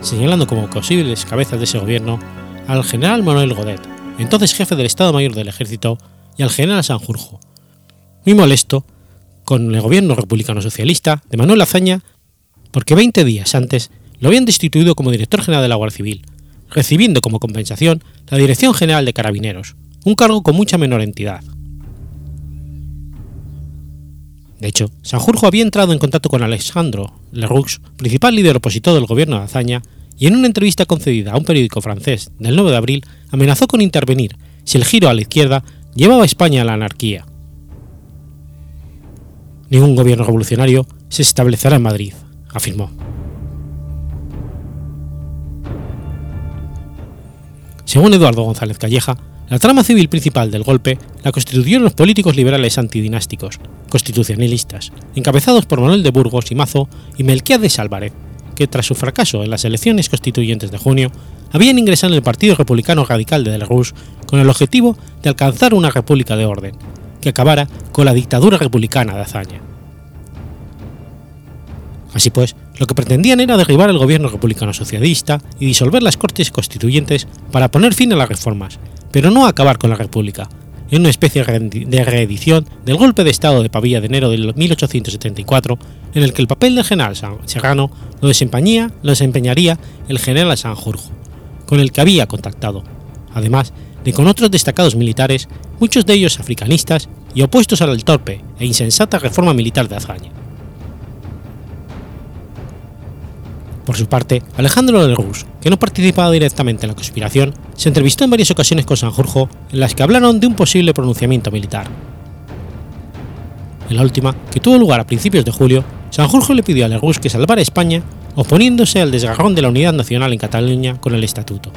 señalando como posibles cabezas de ese gobierno al general Manuel Godet, entonces jefe del Estado Mayor del Ejército, y al general Sanjurjo, muy molesto con el gobierno republicano socialista de Manuel Azaña porque 20 días antes lo habían destituido como director general de la Guardia Civil, recibiendo como compensación la Dirección General de Carabineros, un cargo con mucha menor entidad. De hecho, Sanjurjo había entrado en contacto con Alexandro Leroux, principal líder opositor del gobierno de Azaña, y en una entrevista concedida a un periódico francés del 9 de abril amenazó con intervenir si el giro a la izquierda llevaba a España a la anarquía. Ningún gobierno revolucionario se establecerá en Madrid, afirmó. Según Eduardo González Calleja, la trama civil principal del golpe la constituyeron los políticos liberales antidinásticos, constitucionalistas, encabezados por Manuel de Burgos y Mazo y Melquiades Álvarez, que tras su fracaso en las elecciones constituyentes de junio, habían ingresado en el Partido Republicano Radical de Belarus con el objetivo de alcanzar una república de orden, que acabara con la dictadura republicana de Azaña. Así pues, lo que pretendían era derribar el gobierno republicano socialista y disolver las cortes constituyentes para poner fin a las reformas, pero no acabar con la república, en una especie de reedición del golpe de Estado de Pavía de enero de 1874, en el que el papel del general Serrano lo, desempeñaría, lo desempeñaría el general Sanjurjo, con el que había contactado, además de con otros destacados militares, muchos de ellos africanistas y opuestos a la torpe e insensata reforma militar de Azaña. Por su parte, Alejandro de que no participaba directamente en la conspiración, se entrevistó en varias ocasiones con Sanjurjo en las que hablaron de un posible pronunciamiento militar. En la última, que tuvo lugar a principios de julio, Sanjurjo le pidió a Lerroux que salvara España oponiéndose al desgarrón de la unidad nacional en Cataluña con el Estatuto.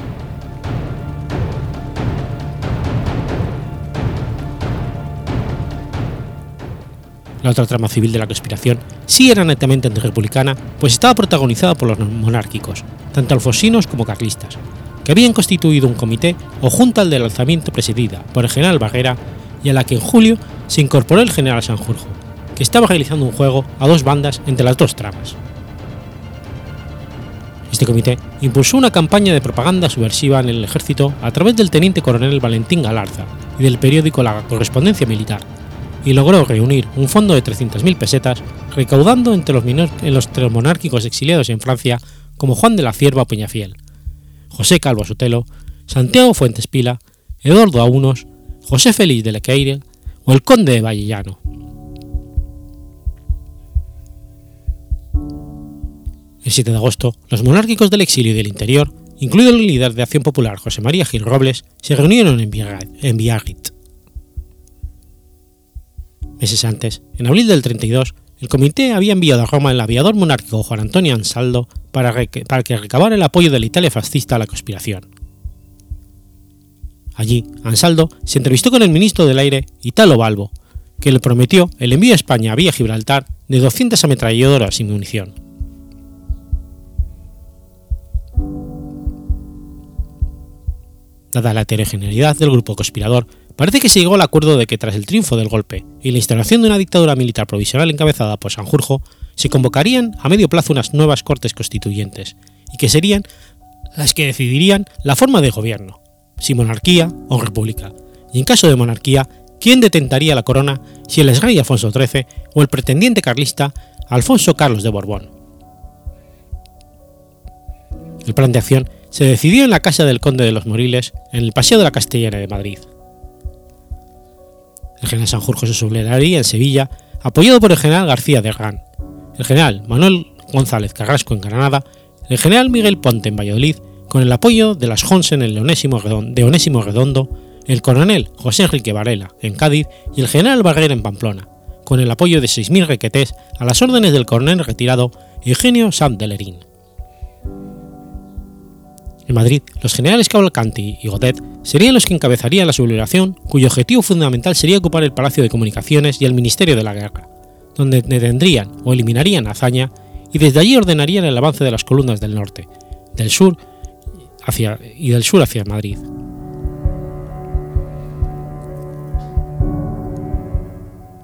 La otra trama civil de la conspiración sí era netamente antirepublicana, pues estaba protagonizada por los monárquicos, tanto alfonsinos como carlistas, que habían constituido un comité o junta de lanzamiento presidida por el general Barrera y a la que en julio se incorporó el general Sanjurjo, que estaba realizando un juego a dos bandas entre las dos tramas. Este comité impulsó una campaña de propaganda subversiva en el ejército a través del teniente coronel Valentín Galarza y del periódico La Correspondencia Militar, y logró reunir un fondo de 300.000 pesetas, recaudando entre los, los monárquicos exiliados en Francia como Juan de la Cierva Peñafiel, José Calvo Sotelo, Santiago Fuentes Pila, Eduardo Aunos, José Félix de Lequeire o el conde de Vallellano. El 7 de agosto, los monárquicos del exilio y del interior, incluido el líder de Acción Popular José María Gil Robles, se reunieron en Biarritz. Meses antes, en abril del 32, el comité había enviado a Roma el aviador monárquico Juan Antonio Ansaldo para, que recabara el apoyo de la Italia fascista a la conspiración. Allí, Ansaldo se entrevistó con el ministro del Aire, Italo Balbo, que le prometió el envío a España vía Gibraltar de 200 ametralladoras y munición. Dada la heterogeneidad del grupo conspirador, parece que se llegó al acuerdo de que tras el triunfo del golpe y la instalación de una dictadura militar provisional encabezada por Sanjurjo, se convocarían a medio plazo unas nuevas cortes constituyentes, y que serían las que decidirían la forma de gobierno, si monarquía o república, y en caso de monarquía, quién detentaría la corona, si el rey Alfonso XIII o el pretendiente carlista Alfonso Carlos de Borbón. El plan de acción se decidió en la casa del conde de los Moriles, en el Paseo de la Castellana de Madrid. El general Sanjurjo se sublevaría en Sevilla, apoyado por el general García de Argán, el general Manuel González Carrasco en Granada, el general Miguel Ponte en Valladolid, con el apoyo de las Honsen en Onésimo Redondo, de Redondo, el coronel José Enrique Varela en Cádiz y el general Barrera en Pamplona, con el apoyo de 6.000 requetés a las órdenes del coronel retirado Eugenio Sanz de Lerín. En Madrid, los generales Cavalcanti y Godet serían los que encabezarían la sublevación, cuyo objetivo fundamental sería ocupar el Palacio de Comunicaciones y el Ministerio de la Guerra, donde detendrían o eliminarían a Azaña y desde allí ordenarían el avance de las columnas del norte, del sur hacia, y del sur hacia Madrid.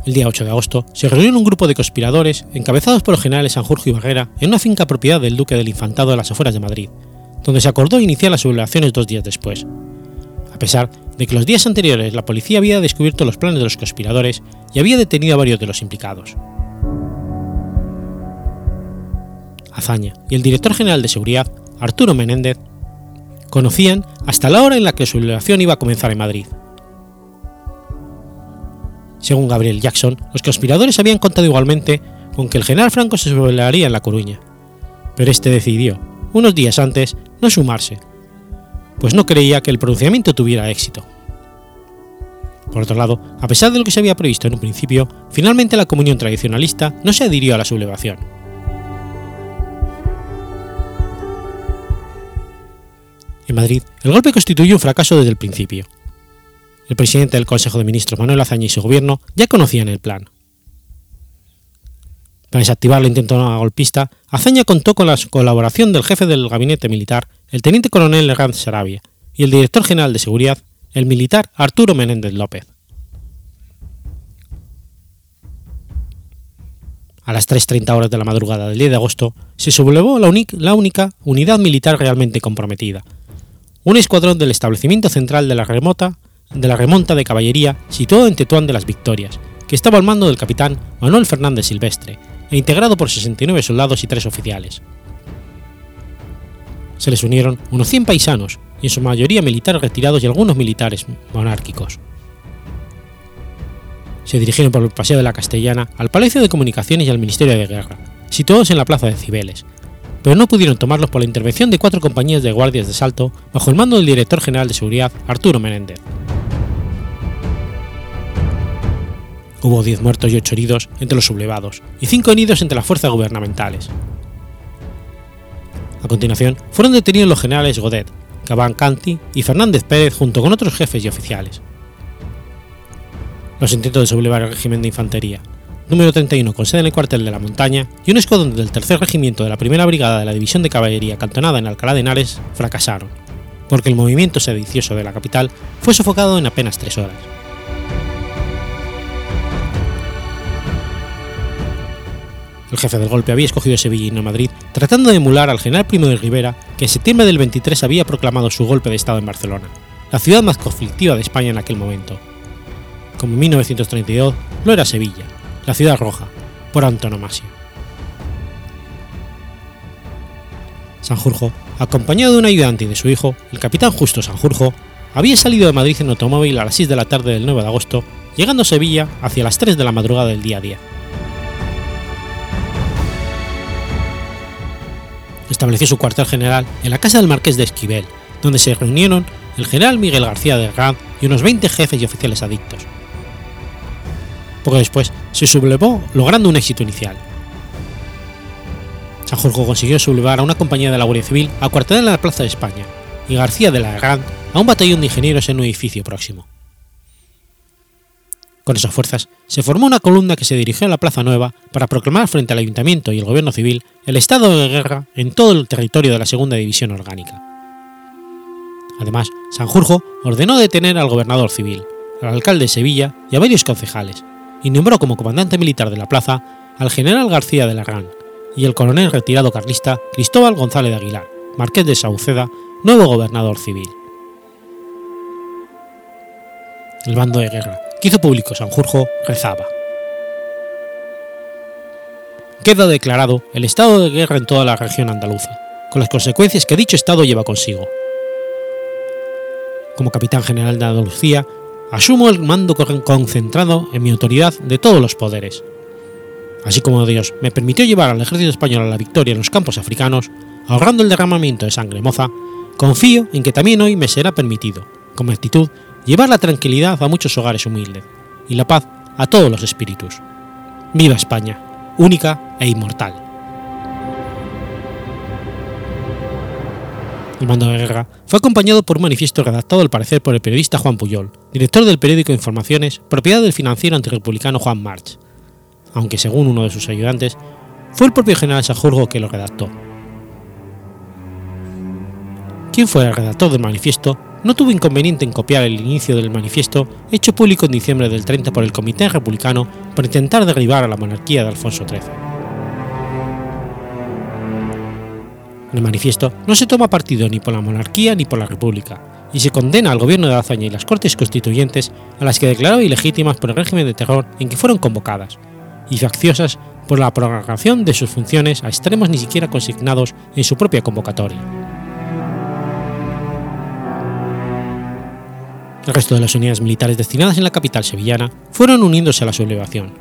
El día 8 de agosto se reunió un grupo de conspiradores encabezados por los generales Sanjurjo y Barrera en una finca propiedad del duque del Infantado de las afueras de Madrid, donde se acordó iniciar las sublevaciones dos días después. A pesar de que los días anteriores la policía había descubierto los planes de los conspiradores y había detenido a varios de los implicados. Azaña y el director general de seguridad, Arturo Menéndez, conocían hasta la hora en la que su sublevación iba a comenzar en Madrid. Según Gabriel Jackson, los conspiradores habían contado igualmente con que el general Franco se sublevaría en La Coruña, pero este decidió, unos días antes, no sumarse, pues no creía que el pronunciamiento tuviera éxito. Por otro lado, a pesar de lo que se había previsto en un principio, finalmente la comunión tradicionalista no se adhirió a la sublevación. En Madrid, el golpe constituyó un fracaso desde el principio. El presidente del Consejo de Ministros, Manuel Azaña, y su gobierno ya conocían el plan. Para desactivar el intento golpista, Azaña contó con la colaboración del jefe del gabinete militar, el teniente coronel Legrand Sarabia, y el director general de seguridad, el militar Arturo Menéndez López. A las 3.30 horas de la madrugada del 10 de agosto, se sublevó la, la única unidad militar realmente comprometida, un escuadrón del establecimiento central de la remota de la remonta de caballería situado en Tetuán de las Victorias, que estaba al mando del capitán Manuel Fernández Silvestre, e integrado por 69 soldados y tres oficiales. Se les unieron unos 100 paisanos, y en su mayoría militares retirados y algunos militares monárquicos. Se dirigieron por el Paseo de la Castellana al Palacio de Comunicaciones y al Ministerio de Guerra, situados en la Plaza de Cibeles, pero no pudieron tomarlos por la intervención de cuatro compañías de guardias de salto bajo el mando del director general de seguridad Arturo Menéndez. Hubo 10 muertos y 8 heridos entre los sublevados y 5 heridos entre las fuerzas gubernamentales. A continuación, fueron detenidos los generales Godet, Cabancanti y Fernández Pérez junto con otros jefes y oficiales. Los intentos de sublevar el régimen de infantería, número 31 con sede en el cuartel de la montaña y un escuadrón del tercer regimiento de la primera brigada de la división de caballería cantonada en Alcalá de Henares fracasaron, porque el movimiento sedicioso de la capital fue sofocado en apenas tres horas. El jefe del golpe había escogido Sevilla y no Madrid, tratando de emular al general Primo de Rivera, que en septiembre del 23 había proclamado su golpe de Estado en Barcelona, la ciudad más conflictiva de España en aquel momento. Como en 1932, lo era Sevilla, la ciudad roja, por antonomasia. Sanjurjo, acompañado de un ayudante y de su hijo, el capitán Justo Sanjurjo, había salido de Madrid en automóvil a las 6 de la tarde del 9 de agosto, llegando a Sevilla hacia las 3 de la madrugada del día 10. Estableció su cuartel general en la casa del marqués de Esquivel, donde se reunieron el general Miguel García de Herrán y unos 20 jefes y oficiales adictos. Poco después se sublevó logrando un éxito inicial. Sanjurjo consiguió sublevar a una compañía de la Guardia Civil acuartelada en la Plaza de España y García de la a un batallón de ingenieros en un edificio próximo. Con esas fuerzas se formó una columna que se dirigió a la Plaza Nueva para proclamar frente al ayuntamiento y el gobierno civil el estado de guerra en todo el territorio de la Segunda División Orgánica. Además, Sanjurjo ordenó detener al gobernador civil, al alcalde de Sevilla y a varios concejales, y nombró como comandante militar de la plaza al general García de Larrán y el coronel retirado carlista Cristóbal González de Aguilar, marqués de Sauceda, nuevo gobernador civil. El bando de guerra que hizo público Sanjurjo rezaba. Queda declarado el estado de guerra en toda la región andaluza, con las consecuencias que dicho estado lleva consigo. Como capitán general de Andalucía, asumo el mando concentrado en mi autoridad de todos los poderes. Así como Dios me permitió llevar al ejército español a la victoria en los campos africanos, ahorrando el derramamiento de sangre moza, confío en que también hoy me será permitido, con actitud, llevar la tranquilidad a muchos hogares humildes y la paz a todos los espíritus. Viva España, única e inmortal. El mando de guerra fue acompañado por un manifiesto redactado al parecer por el periodista Juan Puyol, director del periódico Informaciones, propiedad del financiero antirrepublicano Juan March, aunque según uno de sus ayudantes, fue el propio general Sanjurjo que lo redactó. Quien fuera el redactor del manifiesto no tuvo inconveniente en copiar el inicio del manifiesto hecho público en diciembre del 30 por el Comité Republicano para intentar derribar a la monarquía de Alfonso XIII. El manifiesto no se toma partido ni por la monarquía ni por la república, y se condena al gobierno de Azaña y las Cortes Constituyentes a las que declaró ilegítimas por el régimen de terror en que fueron convocadas, y facciosas por la prolongación de sus funciones a extremos ni siquiera consignados en su propia convocatoria. El resto de las unidades militares destinadas en la capital sevillana fueron uniéndose a la sublevación.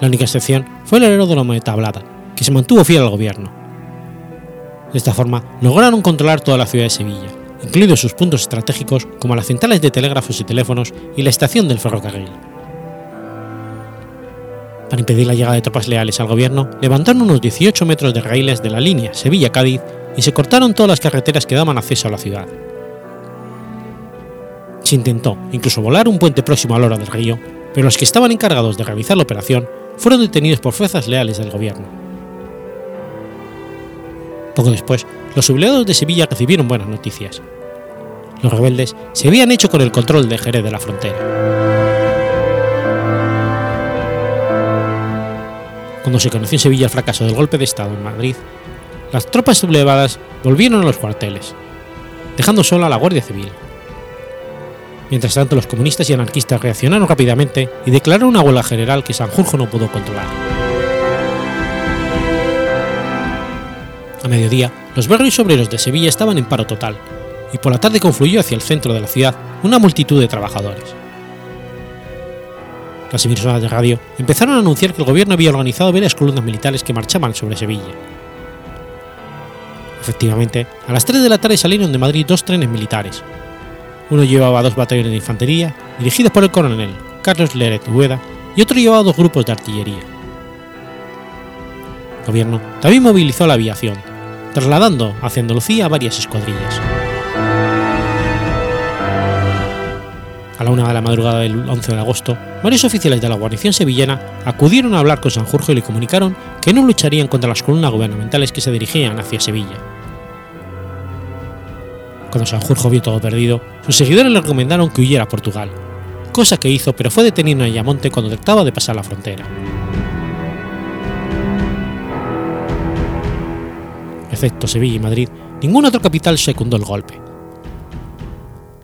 La única excepción fue el aeródromo de Tablada, que se mantuvo fiel al gobierno. De esta forma, lograron controlar toda la ciudad de Sevilla, incluidos sus puntos estratégicos como las centrales de telégrafos y teléfonos y la estación del ferrocarril. Para impedir la llegada de tropas leales al gobierno, levantaron unos 18 metros de raíles de la línea Sevilla-Cádiz y se cortaron todas las carreteras que daban acceso a la ciudad. Se intentó incluso volar un puente próximo a la del río, pero los que estaban encargados de realizar la operación fueron detenidos por fuerzas leales del gobierno. Poco después, los sublevados de Sevilla recibieron buenas noticias. Los rebeldes se habían hecho con el control de Jerez de la frontera. Cuando se conoció en Sevilla el fracaso del golpe de Estado en Madrid, las tropas sublevadas volvieron a los cuarteles, dejando sola a la Guardia Civil. Mientras tanto, los comunistas y anarquistas reaccionaron rápidamente y declararon una huelga general que Sanjurjo no pudo controlar. A mediodía, los barrios obreros de Sevilla estaban en paro total, y por la tarde confluyó hacia el centro de la ciudad una multitud de trabajadores. Las emisoras de radio empezaron a anunciar que el gobierno había organizado varias columnas militares que marchaban sobre Sevilla. Efectivamente, a las 3 de la tarde salieron de Madrid dos trenes militares. Uno llevaba dos batallones de infantería, dirigidos por el coronel Carlos Leret Ueda, y otro llevaba dos grupos de artillería. El gobierno también movilizó la aviación, trasladando hacia Andalucía varias escuadrillas. A la una de la madrugada del 11 de agosto, varios oficiales de la guarnición sevillana acudieron a hablar con Sanjurjo y le comunicaron que no lucharían contra las columnas gubernamentales que se dirigían hacia Sevilla. Cuando Sanjurjo vio todo perdido, sus seguidores le recomendaron que huyera a Portugal, cosa que hizo pero fue detenido en Ayamonte cuando trataba de pasar la frontera. excepto Sevilla y Madrid, ninguna otra capital secundó el golpe.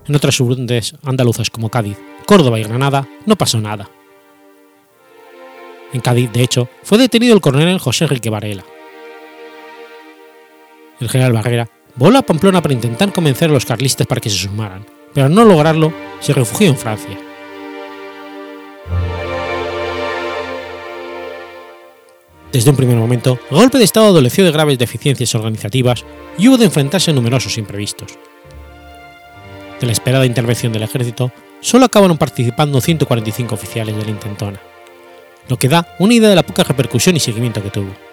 En otras suburbios andaluzas como Cádiz, Córdoba y Granada no pasó nada. En Cádiz, de hecho, fue detenido el coronel José Enrique Varela. El general Barrera voló a Pamplona para intentar convencer a los carlistas para que se sumaran, pero al no lograrlo, se refugió en Francia. Desde un primer momento, el golpe de Estado adoleció de graves deficiencias organizativas y hubo de enfrentarse a numerosos imprevistos. De la esperada intervención del ejército, solo acabaron participando 145 oficiales de la intentona, lo que da una idea de la poca repercusión y seguimiento que tuvo.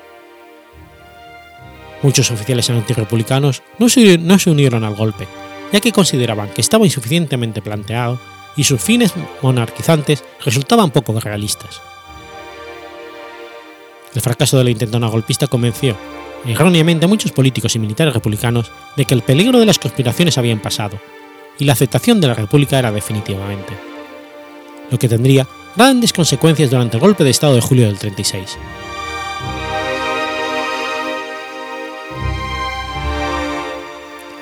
Muchos oficiales antirrepublicanos no se, unieron al golpe, ya que consideraban que estaba insuficientemente planteado y sus fines monarquizantes resultaban poco realistas. El fracaso de la intentona golpista convenció, erróneamente, a muchos políticos y militares republicanos de que el peligro de las conspiraciones habían pasado, y la aceptación de la República era definitivamente, lo que tendría grandes consecuencias durante el golpe de Estado de julio del 36.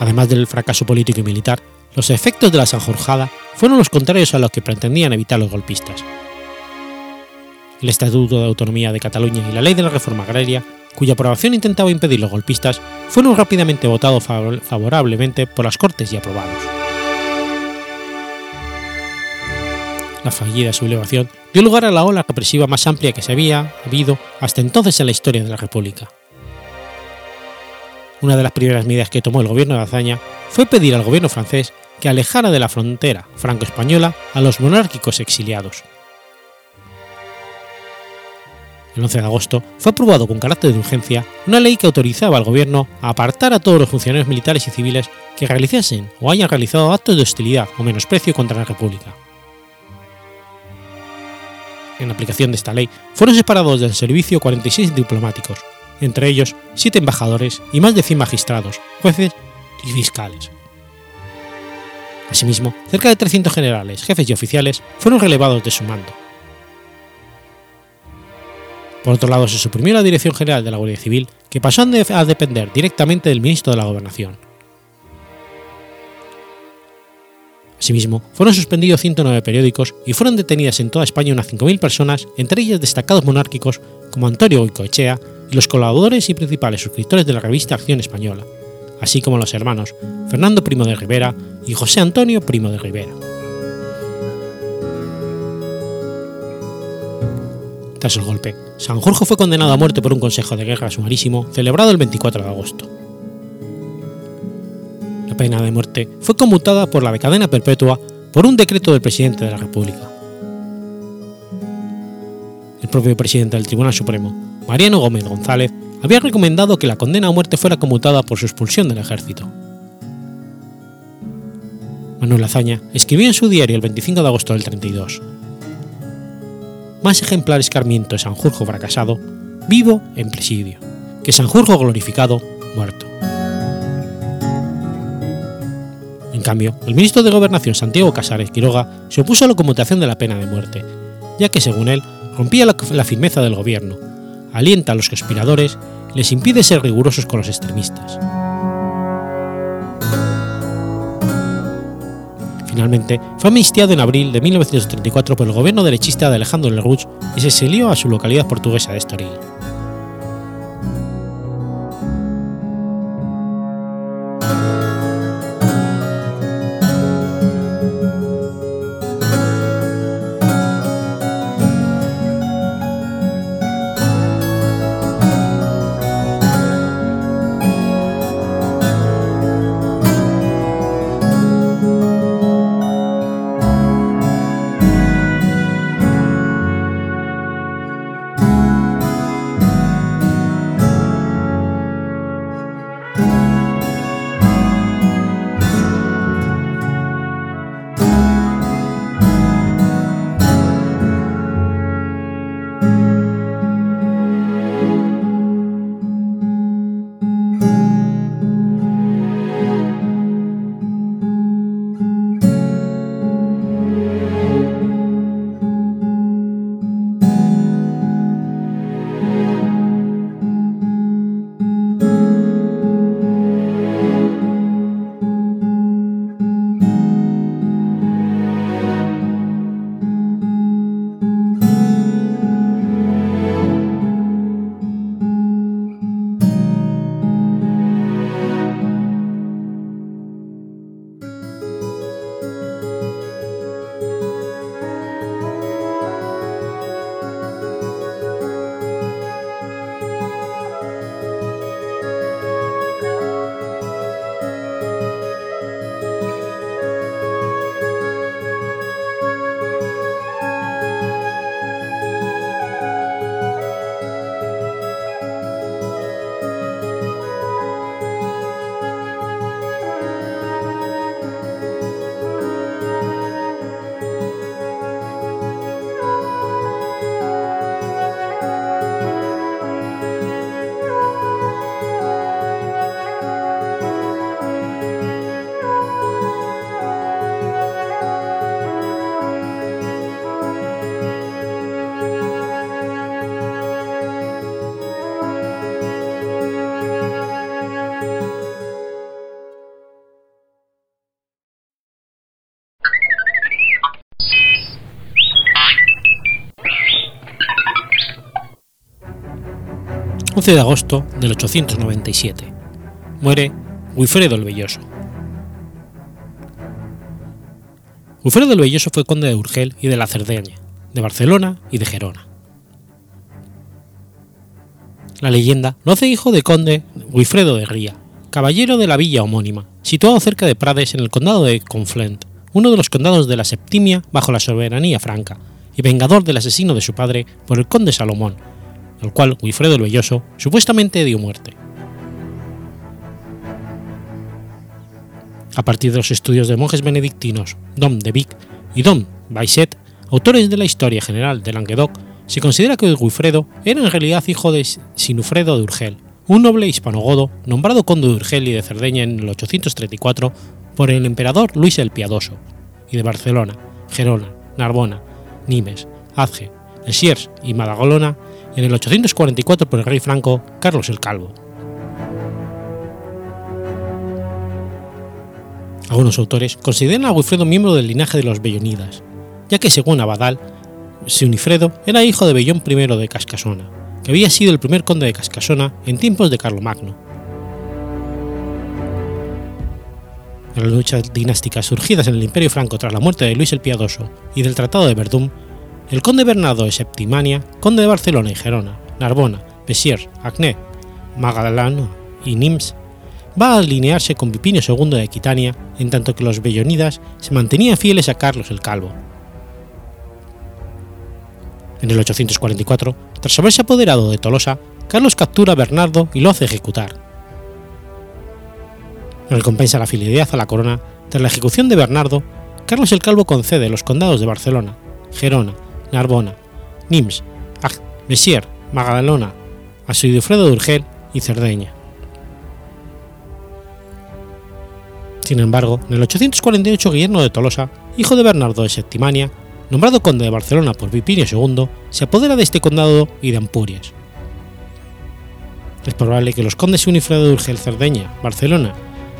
Además del fracaso político y militar, los efectos de la Sanjurjada fueron los contrarios a los que pretendían evitar los golpistas. El Estatuto de Autonomía de Cataluña y la Ley de la Reforma Agraria, cuya aprobación intentaba impedir los golpistas, fueron rápidamente votados favorablemente por las Cortes y aprobados. La fallida sublevación dio lugar a la ola represiva más amplia que se había habido hasta entonces en la historia de la República. Una de las primeras medidas que tomó el gobierno de Azaña fue pedir al gobierno francés que alejara de la frontera franco-española a los monárquicos exiliados. El 11 de agosto fue aprobado con carácter de urgencia una ley que autorizaba al gobierno a apartar a todos los funcionarios militares y civiles que realizasen o hayan realizado actos de hostilidad o menosprecio contra la República. En aplicación de esta ley fueron separados del servicio 46 diplomáticos, entre ellos siete embajadores y más de 100 magistrados, jueces y fiscales. Asimismo, cerca de 300 generales, jefes y oficiales fueron relevados de su mando. Por otro lado, se suprimió la Dirección General de la Guardia Civil, que pasó a depender directamente del ministro de la Gobernación. Asimismo, fueron suspendidos 109 periódicos y fueron detenidas en toda España unas 5.000 personas, entre ellas destacados monárquicos como Antonio Goicoechea los colaboradores y principales suscriptores de la revista Acción Española, así como los hermanos Fernando Primo de Rivera y José Antonio Primo de Rivera. Tras el golpe, Sanjurjo fue condenado a muerte por un consejo de guerra sumarísimo celebrado el 24 de agosto. La pena de muerte fue conmutada por la de cadena perpetua por un decreto del presidente de la República. El propio presidente del Tribunal Supremo, Mariano Gómez González, había recomendado que la condena a muerte fuera conmutada por su expulsión del ejército. Manuel Azaña escribió en su diario el 25 de agosto del 32. Más ejemplar escarmiento de Sanjurjo fracasado, vivo en presidio, que Sanjurjo glorificado, muerto. En cambio, el ministro de Gobernación Santiago Casares Quiroga se opuso a la conmutación de la pena de muerte, ya que según él rompía la, la firmeza del gobierno, alienta a los conspiradores les impide ser rigurosos con los extremistas. Finalmente, fue amnistiado en abril de 1934 por el gobierno derechista de Alejandro Lerroux y se exilió a su localidad portuguesa de Estoril. 11 de agosto del 897. Muere Guifredo el Belloso. Guifredo el Belloso fue conde de Urgel y de la Cerdeña, de Barcelona y de Gerona. La leyenda lo hace hijo de conde Guifredo de Ría, caballero de la villa homónima, situado cerca de Prades en el condado de Conflent, uno de los condados de la Septimia bajo la soberanía franca, y vengador del asesino de su padre por el conde Salomón, al cual Guifredo el Belloso supuestamente dio muerte. A partir de los estudios de monjes benedictinos Dom de Vic y Dom Baisset, autores de la historia general de Languedoc, se considera que Guifredo era en realidad hijo de Sinufredo de Urgel, un noble hispanogodo nombrado conde de Urgel y de Cerdeña en el 834 por el emperador Luis el Piadoso, y de Barcelona, Gerona, Narbona, Nimes, Azge, Esiers y Madagolona en el 844 por el rey franco Carlos el Calvo. Algunos autores consideran a Guifredo miembro del linaje de los Bellonidas, ya que según Abadal, Sunifredo era hijo de Bellón I de Cascasona, que había sido el primer conde de Cascasona en tiempos de Carlomagno. En las luchas dinásticas surgidas en el Imperio Franco tras la muerte de Luis el Piadoso y del Tratado de Verdún, el conde Bernardo de Septimania, conde de Barcelona y Gerona, Narbona, Bessiers, Acné, Magalano y Nims, va a alinearse con Pipinio II de Aquitania, en tanto que los Bellonidas se mantenían fieles a Carlos el Calvo. En el 844, tras haberse apoderado de Tolosa, Carlos captura a Bernardo y lo hace ejecutar. En recompensa la fidelidad a la corona, tras la ejecución de Bernardo, Carlos el Calvo concede los condados de Barcelona, Gerona, Narbona, Nims, Messier, Magalona, a Sigifredo de Urgel y Cerdeña. Sin embargo, en el 848 Guillermo de Tolosa, hijo de Bernardo de Septimania, nombrado conde de Barcelona por Pipinio II, se apodera de este condado y de Ampurias. Es probable que los condes Unifredo de Urgel, Cerdeña, Barcelona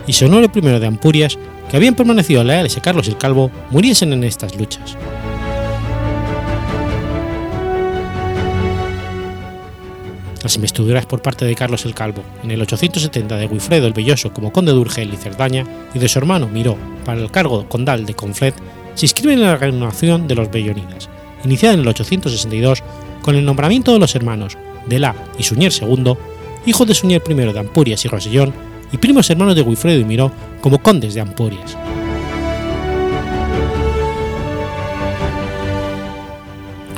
y Sonore I de Ampurias, que habían permanecido leales a Carlos el Calvo, muriesen en estas luchas. Las investiduras por parte de Carlos el Calvo en el 870 de Guifredo el Belloso como conde de Urgel y Cerdaña y de su hermano Miró para el cargo condal de Conflet se inscribe en la renovación de los Bellonidas, iniciada en el 862 con el nombramiento de los hermanos de la y Suñer II, hijo de Suñer I de Ampurias y Rosellón, y primos hermanos de Guifredo y Miró como condes de Ampurias.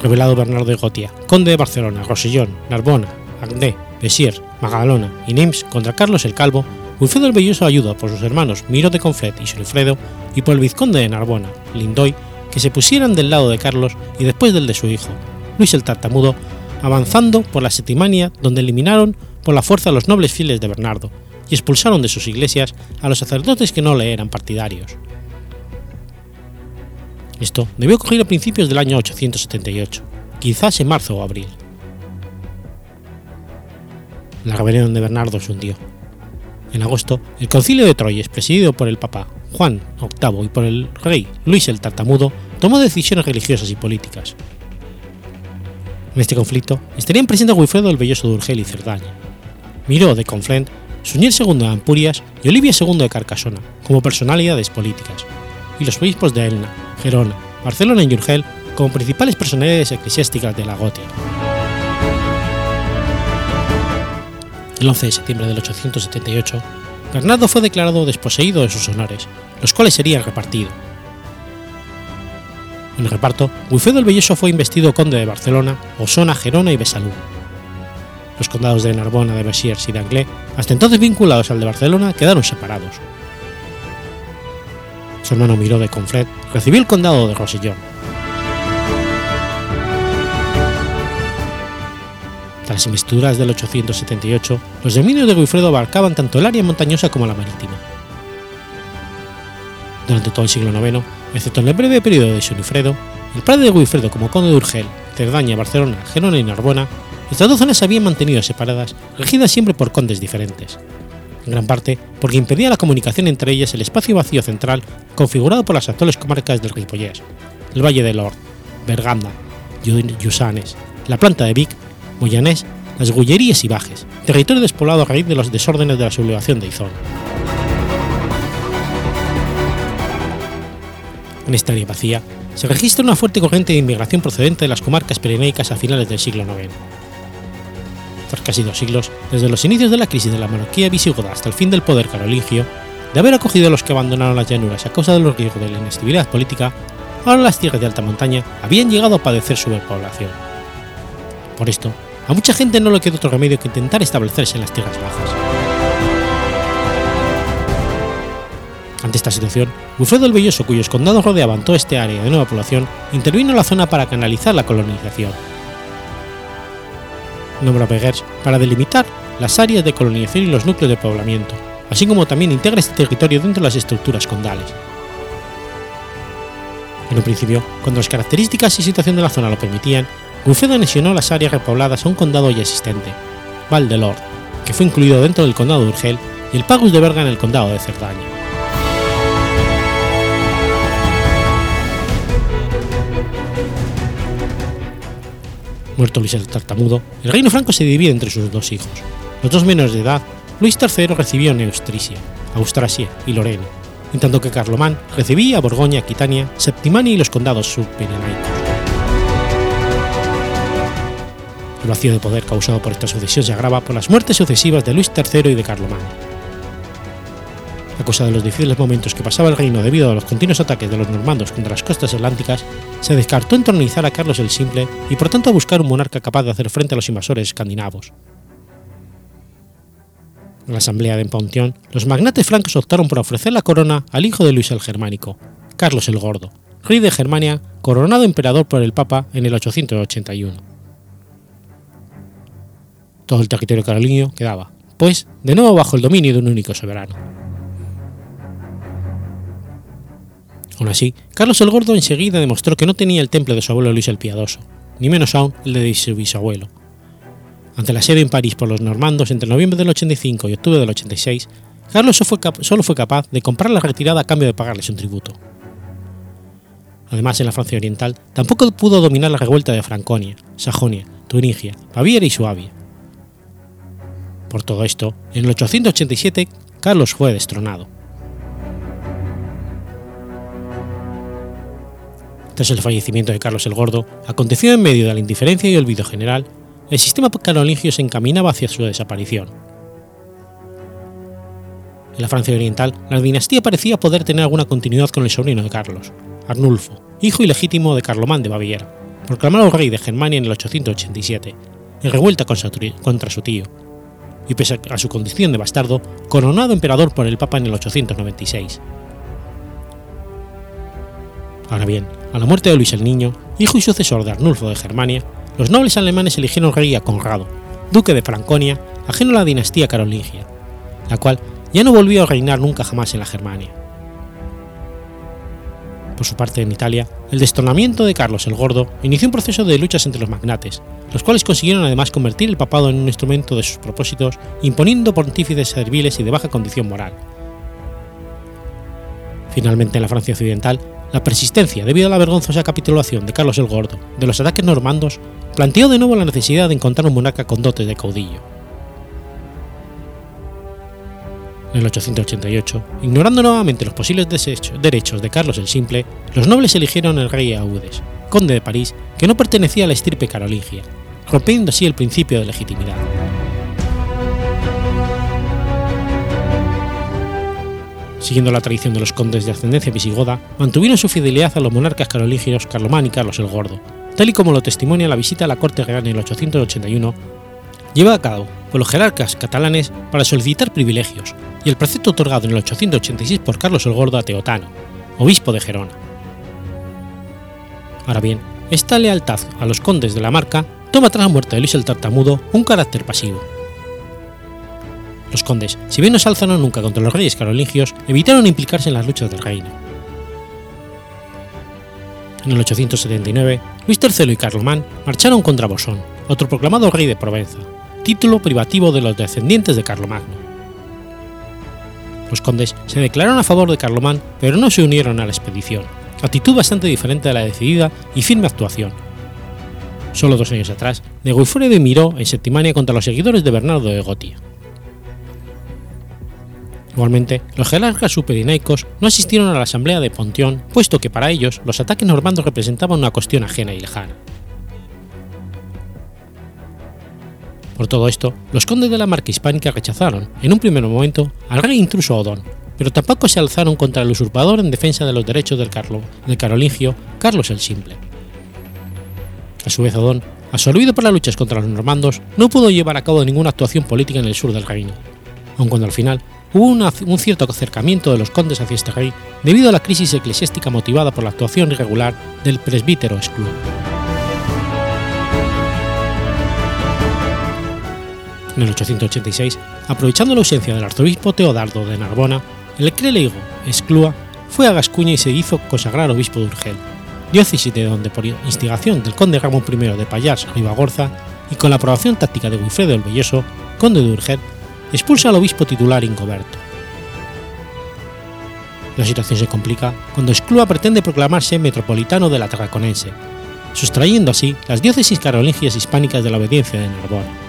Revelado Bernardo de Gotia, conde de Barcelona, Rosellón, Narbona, Agné, Bessier, Magalona y Nims contra Carlos el Calvo, Wilfredo el Belloso ayuda por sus hermanos Miro de Conflet y Solifredo y por el vizconde de Narbona, Lindoy, que se pusieran del lado de Carlos y después del de su hijo, Luis el Tartamudo, avanzando por la Septimania donde eliminaron por la fuerza a los nobles fieles de Bernardo y expulsaron de sus iglesias a los sacerdotes que no le eran partidarios. Esto debió ocurrir a principios del año 878, quizás en marzo o abril. La rebelión de Bernardo se hundió. En agosto, el concilio de Troyes, presidido por el papa Juan VIII y por el rey Luis el Tartamudo, tomó decisiones religiosas y políticas. En este conflicto estarían presentes Wilfredo el Belloso de Urgel y Cerdaña, Miró de Conflent, Suñer II de Ampurias y Olivia II de Carcasona como personalidades políticas, y los obispos de Elna, Gerona, Barcelona y Urgel como principales personalidades eclesiásticas de la Gotia. El 11 de septiembre del 878, Bernardo fue declarado desposeído de sus honores, los cuales serían repartidos. En el reparto, Guifredo el Belloso fue investido conde de Barcelona, Osona, Gerona y Besalú. Los condados de Narbona, de Bessiers y de Anglés, hasta entonces vinculados al de Barcelona, quedaron separados. Su hermano Miró de Conflet recibió el condado de Rosellón. Tras investiduras del 878, los dominios de Guifredo abarcaban tanto el área montañosa como la marítima. Durante todo el siglo IX, excepto en el breve periodo de Sunifredo, el padre de Guifredo como conde de Urgel, Cerdaña, Barcelona, Gerona y Narbona, estas dos zonas se habían mantenido separadas, regidas siempre por condes diferentes, en gran parte porque impedía la comunicación entre ellas el espacio vacío central configurado por las actuales comarcas del Ripollés, el Valle del Lord, Berganda, Llusanes, la planta de Vic, Moyanés las Gullerías y Bajes, territorio despoblado a raíz de los desórdenes de la sublevación de Izón. En esta área vacía se registra una fuerte corriente de inmigración procedente de las comarcas pirenaicas a finales del siglo IX. Tras casi dos siglos, desde los inicios de la crisis de la monarquía visigoda hasta el fin del poder carolingio, de haber acogido a los que abandonaron las llanuras a causa de los riesgos de la inestabilidad política, ahora las tierras de alta montaña habían llegado a padecer superpoblación. Por esto, a mucha gente no le quedó otro remedio que intentar establecerse en las tierras bajas. Ante esta situación, Wilfredo el Belloso, cuyos condados rodeaban toda este área de nueva población, intervino en la zona para canalizar la colonización. Nombró a Beguers para delimitar las áreas de colonización y los núcleos de poblamiento, así como también integra este territorio dentro de las estructuras condales. En un principio, cuando las características y situación de la zona lo permitían, Wilfredo anexionó las áreas repobladas a un condado ya existente, Val de Lord, que fue incluido dentro del condado de Urgel y el Pagus de Berga en el condado de Cerdaña. Muerto Luis el Tartamudo, el reino franco se divide entre sus dos hijos. Los dos menores de edad, Luis III recibió Neustrisia, Austrasia y Lorena, en tanto que Carlomán recibía Borgoña, Aquitania, Septimania y los condados subpirenaicos. El vacío de poder causado por esta sucesión se agrava por las muertes sucesivas de Luis III y de Carlomán. A causa de los difíciles momentos que pasaba el reino debido a los continuos ataques de los normandos contra las costas atlánticas, se descartó entronizar a Carlos el Simple y por tanto buscar un monarca capaz de hacer frente a los invasores escandinavos. En la asamblea de Pontión, los magnates francos optaron por ofrecer la corona al hijo de Luis el Germánico, Carlos el Gordo, rey de Germania, coronado emperador por el Papa en el 881. Todo el territorio carolingio quedaba, pues, de nuevo bajo el dominio de un único soberano. Aún así, Carlos el Gordo enseguida demostró que no tenía el temple de su abuelo Luis el Piadoso, ni menos aún el de su bisabuelo. Ante la sede en París por los normandos entre noviembre del 85 y octubre del 86, Carlos solo fue capaz de comprar la retirada a cambio de pagarles un tributo. Además, en la Francia Oriental tampoco pudo dominar la revuelta de Franconia, Sajonia, Turingia, Baviera y Suabia. Por todo esto, en el 887 Carlos fue destronado. Tras el fallecimiento de Carlos el Gordo, aconteció en medio de la indiferencia y olvido general, el sistema carolingio se encaminaba hacia su desaparición. En la Francia oriental, la dinastía parecía poder tener alguna continuidad con el sobrino de Carlos, Arnulfo, hijo ilegítimo de Carlomán de Baviera, proclamado rey de Germania en el 887, en revuelta contra su tío, y pese a su condición de bastardo, coronado emperador por el Papa en el 896. Ahora bien, a la muerte de Luis el Niño, hijo y sucesor de Arnulfo de Germania, los nobles alemanes eligieron rey a Conrado, duque de Franconia, ajeno a la dinastía carolingia, la cual ya no volvió a reinar nunca jamás en la Germania. Por su parte, en Italia, el destronamiento de Carlos el Gordo inició un proceso de luchas entre los magnates, los cuales consiguieron además convertir el papado en un instrumento de sus propósitos, imponiendo pontífices serviles y de baja condición moral. Finalmente, en la Francia occidental, la persistencia debido a la vergonzosa capitulación de Carlos el Gordo de los ataques normandos planteó de nuevo la necesidad de encontrar un monarca con dotes de caudillo. En el 888, ignorando nuevamente los posibles derechos de Carlos el Simple, los nobles eligieron al rey Audes, conde de París, que no pertenecía a la estirpe carolingia, rompiendo así el principio de legitimidad. Siguiendo la tradición de los condes de ascendencia visigoda, mantuvieron su fidelidad a los monarcas carolingios Carlomán y Carlos el Gordo, tal y como lo testimonia la visita a la corte real en el 881, llevada a cabo por los jerarcas catalanes para solicitar privilegios, y el precepto otorgado en el 886 por Carlos el Gordo a Teotano, obispo de Gerona. Ahora bien, esta lealtad a los condes de la marca toma tras la muerte de Luis el Tartamudo un carácter pasivo. Los condes, si bien no se alzaron nunca contra los reyes carolingios, evitaron implicarse en las luchas del reino. En el 879, Luis III y Carlomán marcharon contra Bosón, otro proclamado rey de Provenza, título privativo de los descendientes de Carlomagno. Los condes se declararon a favor de Carlomán, pero no se unieron a la expedición, actitud bastante diferente a la decidida y firme actuación. solo dos años atrás, de Guifredo y Miró en Septimania contra los seguidores de Bernardo de Gotia. Igualmente, los jerarcas superinaios no asistieron a la asamblea de Pontión, puesto que para ellos los ataques normandos representaban una cuestión ajena y lejana. Por todo esto, los condes de la marca hispánica rechazaron, en un primer momento, al rey intruso Odón, pero tampoco se alzaron contra el usurpador en defensa de los derechos del, Carlo, del carolingio Carlos el Simple. A su vez, Odón, absorbido por las luchas contra los normandos, no pudo llevar a cabo ninguna actuación política en el sur del reino, aun cuando al final hubo un cierto acercamiento de los condes hacia este rey debido a la crisis eclesiástica motivada por la actuación irregular del presbítero Esclú. En el 886, aprovechando la ausencia del arzobispo Teodardo de Narbona, el clérigo Esclúa fue a Gascuña y se hizo consagrar obispo de Urgel, diócesis de donde por instigación del conde Ramón I de Pallars Ribagorza y con la aprobación táctica de Wilfredo el Belloso, conde de Urgel, expulsa al obispo titular Ingoberto. La situación se complica cuando Esclúa pretende proclamarse metropolitano de la Tarraconense, sustrayendo así las diócesis carolingias hispánicas de la obediencia de Narbona.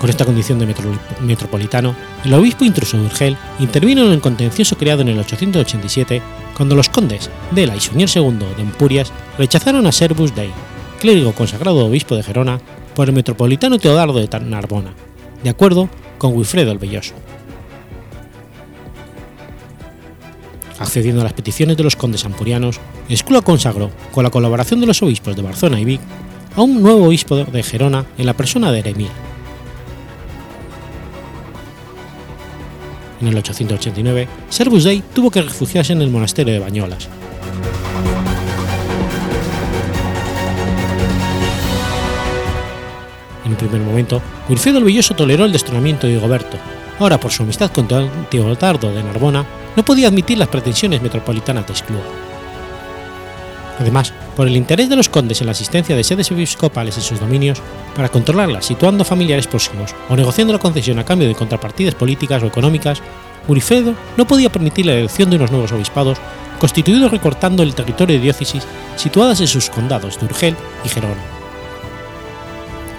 Con esta condición de metropolitano, el obispo intruso Urgel intervino en el contencioso creado en el 887 cuando los condes de la y Suñer II de Empurias rechazaron a Servus Dei, clérigo consagrado obispo de Gerona, por el metropolitano Teodardo de Narbona, de acuerdo con Wilfredo el Belloso. Accediendo a las peticiones de los condes ampurianos, Escula consagró, con la colaboración de los obispos de Barzona y Vic, a un nuevo obispo de Gerona en la persona de Eremir. En el 889, Servus Dei tuvo que refugiarse en el monasterio de Bañolas, En un primer momento, Wilfredo el Belloso toleró el destronamiento de Goberto. Ahora, por su amistad con Teodardo de Narbona, no podía admitir las pretensiones metropolitanas de Esclúa. Además, por el interés de los condes en la asistencia de sedes episcopales en sus dominios, para controlarlas situando familiares próximos o negociando la concesión a cambio de contrapartidas políticas o económicas, Wilfredo no podía permitir la elección de unos nuevos obispados, constituidos recortando el territorio de diócesis situadas en sus condados de Urgel y Gerona.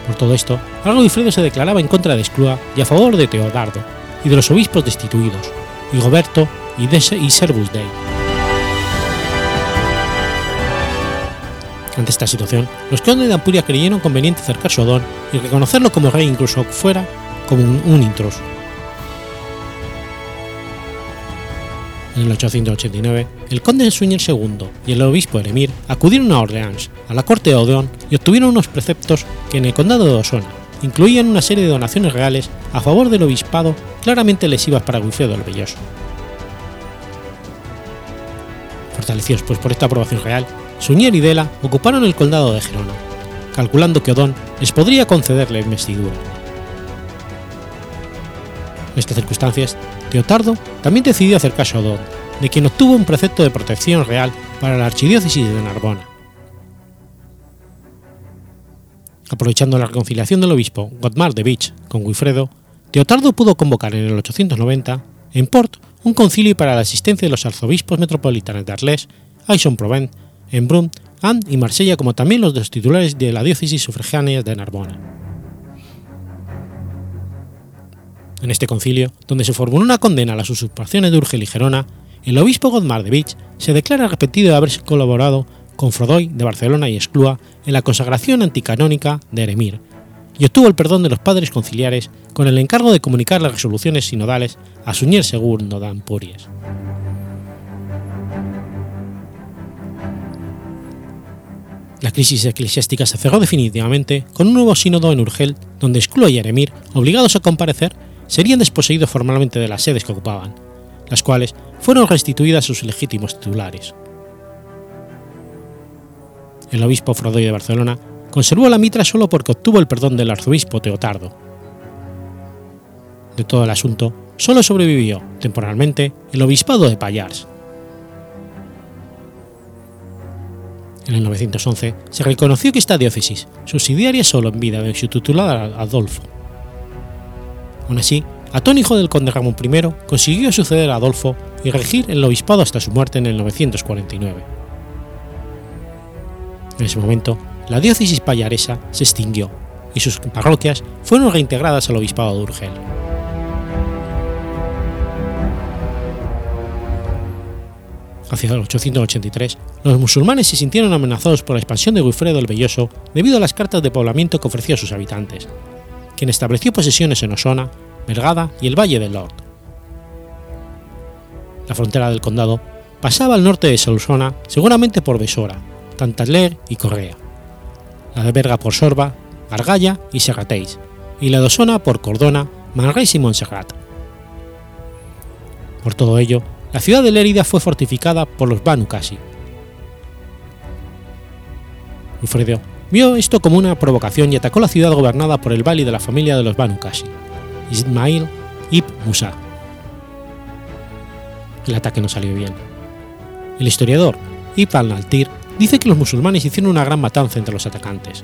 Por todo esto, Algo Wilfredo se declaraba en contra de Esclúa y a favor de Teodardo y de los obispos destituidos, Goberto y, y Servus Dei. Ante esta situación, los condes de Ampuria creyeron conveniente acercarse a Odón y reconocerlo como rey incluso fuera como un intruso. En el 889, el conde de Suñer II y el obispo Eremir acudieron a Orleans, a la corte de Odeón, y obtuvieron unos preceptos que en el condado de Osona incluían una serie de donaciones reales a favor del obispado claramente lesivas para Wilfredo el Belloso. Fortalecidos pues por esta aprobación real, Suñer y Dela ocuparon el condado de Gerona, calculando que Odón les podría concederle investidura. En estas circunstancias, Teotardo también decidió acercarse a Odón, de quien obtuvo un precepto de protección real para la archidiócesis de Narbona. Aprovechando la reconciliación del obispo Godmar de Vich con Guifredo, Teotardo pudo convocar en el 890, en Port, un concilio para la asistencia de los arzobispos metropolitanos de Arles, Aix-en-Provence, Embrun, Anne y Marsella, como también los dos titulares de la diócesis sufragánea de Narbona. En este concilio, donde se formuló una condena a las usurpaciones de Urgel y Gerona, el obispo Godmar de Vich se declara arrepentido de haber colaborado con Frodoy de Barcelona y Esclúa en la consagración anticanónica de Eremir, y obtuvo el perdón de los padres conciliares con el encargo de comunicar las resoluciones sinodales a Suñer II de La crisis eclesiástica se cerró definitivamente con un nuevo sínodo en Urgel, donde Esclúa y Eremir, obligados a comparecer, serían desposeídos formalmente de las sedes que ocupaban, las cuales fueron restituidas a sus legítimos titulares. El obispo Frodoy de Barcelona conservó la mitra solo porque obtuvo el perdón del arzobispo Teotardo. De todo el asunto, solo sobrevivió, temporalmente, el obispado de Pallars. En el 911 se reconoció que esta diócesis, subsidiaria solo en vida de su titular Adolfo, Aún así, Atón, hijo del conde Ramón I, consiguió suceder a Adolfo y regir el obispado hasta su muerte en el 949. En ese momento, la diócesis payaresa se extinguió y sus parroquias fueron reintegradas al obispado de Urgel. Hacia el 883, los musulmanes se sintieron amenazados por la expansión de Guifredo el Belloso debido a las cartas de poblamiento que ofrecía a sus habitantes, quien estableció posesiones en Osona, Vergada y el Valle del Lord. La frontera del condado pasaba al norte de Solsona, seguramente por Besora, Tantadler y Correa, la de Berga por Sorba, Gargalla y Serrateis, y la de Osona por Cordona, Manresa y Montserrat. Por todo ello, la ciudad de Lérida fue fortificada por los Banu Qasi. Ufredo vio esto como una provocación y atacó la ciudad gobernada por el vali de la familia de los Banu Qasi, Ismail ibn Musa. El ataque no salió bien. El historiador Ibn al-Altir dice que los musulmanes hicieron una gran matanza entre los atacantes.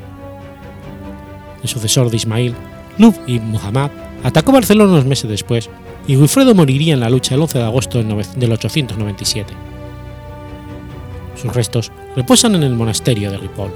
El sucesor de Ismail, Lub ibn Muhammad, atacó Barcelona unos meses después y Wilfredo moriría en la lucha el 11 de agosto del 897. Sus restos reposan en el monasterio de Ripoll.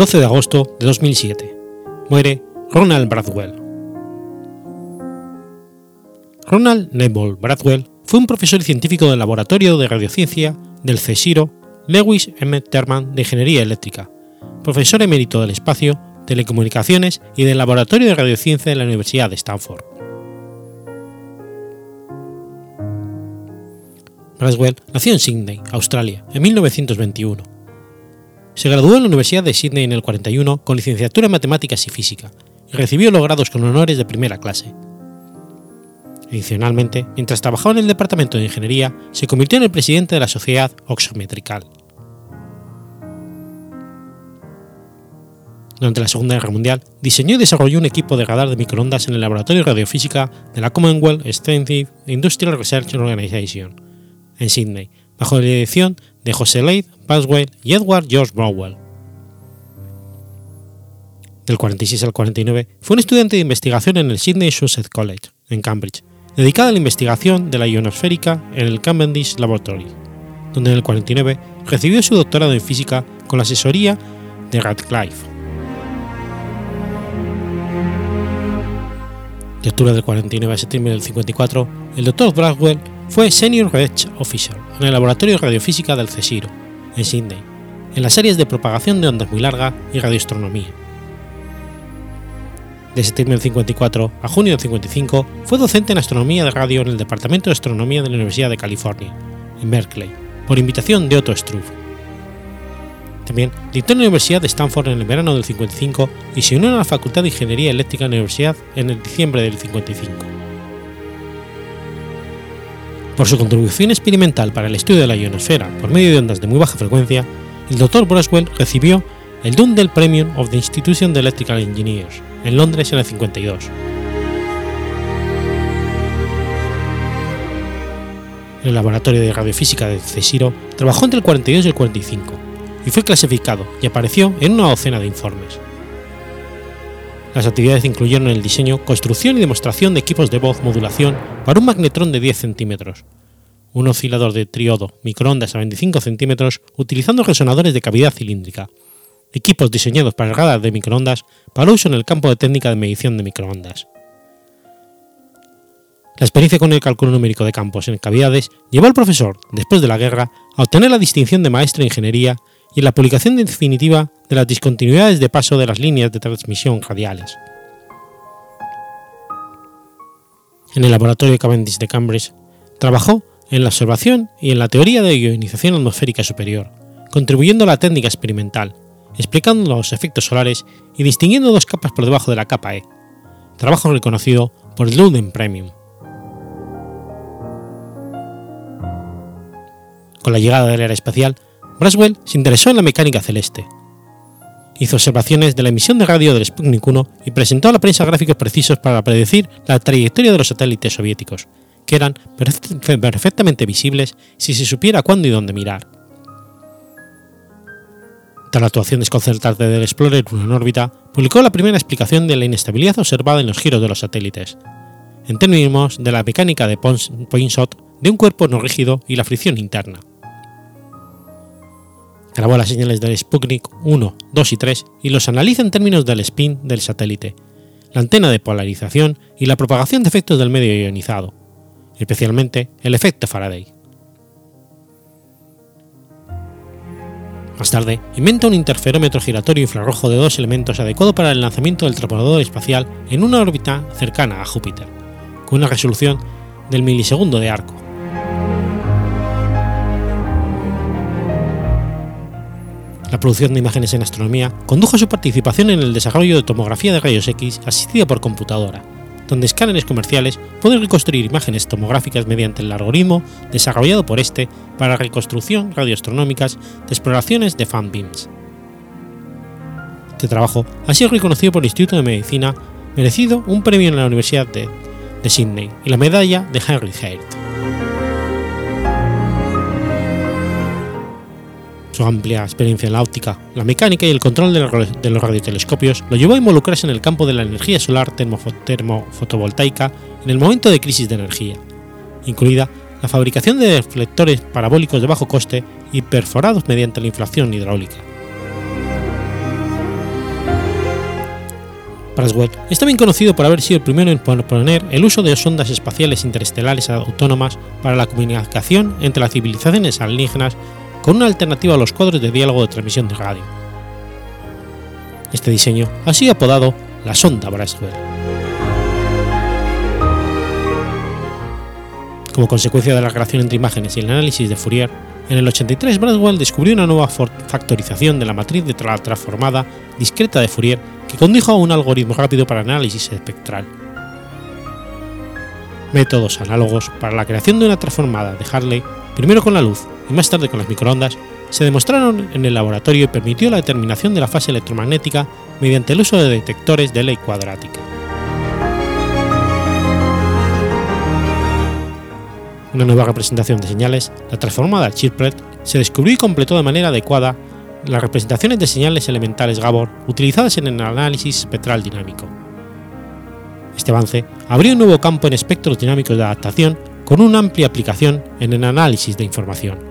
12 de agosto de 2007. Muere Ronald Bradwell. Ronald Neville Bradwell fue un profesor y científico del Laboratorio de Radiociencia del CSIRO Lewis M. Terman de Ingeniería Eléctrica, profesor emérito del Espacio, Telecomunicaciones y del Laboratorio de Radiociencia de la Universidad de Stanford. Bradwell nació en Sydney, Australia, en 1921. Se graduó en la Universidad de Sydney en el 41 con licenciatura en Matemáticas y Física y recibió los grados con honores de primera clase. Adicionalmente, mientras trabajaba en el Departamento de Ingeniería, se convirtió en el presidente de la Sociedad Oxometrical. Durante la Segunda Guerra Mundial, diseñó y desarrolló un equipo de radar de microondas en el Laboratorio de Radiofísica de la Commonwealth Extensive Industrial Research Organization, en Sydney, bajo la dirección de José Leigh Paswell y Edward George Browell. Del 46 al 49 fue un estudiante de investigación en el Sydney Sussex College, en Cambridge, dedicado a la investigación de la ionosférica en el Cavendish Laboratory, donde en el 49 recibió su doctorado en física con la asesoría de Radcliffe. De octubre del 49 a septiembre del 54, el Dr. Bradwell fue Senior Research Officer en el Laboratorio de Radiofísica del CSIRO, en Sydney, en las áreas de propagación de ondas muy larga y radioastronomía. De septiembre del 54 a junio del 55 fue docente en astronomía de radio en el Departamento de Astronomía de la Universidad de California, en Berkeley, por invitación de Otto Struve. También dictó en la Universidad de Stanford en el verano del 55 y se unió a la Facultad de Ingeniería Eléctrica en la universidad en el diciembre del 55. Por su contribución experimental para el estudio de la ionosfera por medio de ondas de muy baja frecuencia, el Dr. Braswell recibió el Dundell Premium of the Institution of Electrical Engineers en Londres en el 52. En el laboratorio de radiofísica de CSIRO trabajó entre el 42 y el 45 y fue clasificado y apareció en una docena de informes. Las actividades incluyeron el diseño, construcción y demostración de equipos de voz modulación para un magnetrón de 10 centímetros, un oscilador de triodo microondas a 25 centímetros utilizando resonadores de cavidad cilíndrica, equipos diseñados para radar de microondas para uso en el campo de técnica de medición de microondas. La experiencia con el cálculo numérico de campos en cavidades llevó al profesor, después de la guerra, a obtener la distinción de maestro en ingeniería y en la publicación definitiva de las discontinuidades de paso de las líneas de transmisión radiales. En el laboratorio Cavendish de Cambridge, trabajó en la observación y en la teoría de ionización atmosférica superior, contribuyendo a la técnica experimental, explicando los efectos solares y distinguiendo dos capas por debajo de la capa E, trabajo reconocido por el Luden Premium. Con la llegada de la era espacial, Braswell se interesó en la mecánica celeste. Hizo observaciones de la emisión de radio del Sputnik 1 y presentó a la prensa gráficos precisos para predecir la trayectoria de los satélites soviéticos, que eran perfectamente visibles si se supiera cuándo y dónde mirar. Tras la actuación desconcertante del Explorer 1 en órbita, publicó la primera explicación de la inestabilidad observada en los giros de los satélites, en términos de la mecánica de Poinsot de un cuerpo no rígido y la fricción interna. Grabó las señales del Sputnik 1, 2 y 3 y los analiza en términos del spin del satélite, la antena de polarización y la propagación de efectos del medio ionizado, especialmente el efecto Faraday. Más tarde, inventa un interferómetro giratorio infrarrojo de dos elementos adecuado para el lanzamiento del transbordador espacial en una órbita cercana a Júpiter, con una resolución del milisegundo de arco. La producción de imágenes en astronomía condujo a su participación en el desarrollo de tomografía de rayos X asistida por computadora, donde escáneres comerciales pueden reconstruir imágenes tomográficas mediante el algoritmo desarrollado por este para reconstrucción radioastronómicas de exploraciones de fan beams. Este trabajo ha sido reconocido por el Instituto de Medicina, merecido un premio en la Universidad de, de Sydney y la medalla de Henry Hairt. Su amplia experiencia en la óptica, la mecánica y el control de los radiotelescopios lo llevó a involucrarse en el campo de la energía solar termofotovoltaica en el momento de crisis de energía, incluida la fabricación de reflectores parabólicos de bajo coste y perforados mediante la inflación hidráulica. Braswell es también conocido por haber sido el primero en proponer el uso de sondas espaciales interestelares autónomas para la comunicación entre las civilizaciones alienígenas con una alternativa a los cuadros de diálogo de transmisión de radio. Este diseño ha sido apodado la sonda Braswell. Como consecuencia de la relación entre imágenes y el análisis de Fourier, en el 83 Braswell descubrió una nueva factorización de la matriz de la transformada discreta de Fourier que condujo a un algoritmo rápido para análisis espectral. Métodos análogos para la creación de una transformada de Hartley, primero con la luz y más tarde con las microondas, se demostraron en el laboratorio y permitió la determinación de la fase electromagnética mediante el uso de detectores de ley cuadrática. Una nueva representación de señales, la transformada Chirpret, se descubrió y completó de manera adecuada las representaciones de señales elementales Gabor utilizadas en el análisis espectral dinámico. Este avance abrió un nuevo campo en espectros dinámicos de adaptación con una amplia aplicación en el análisis de información.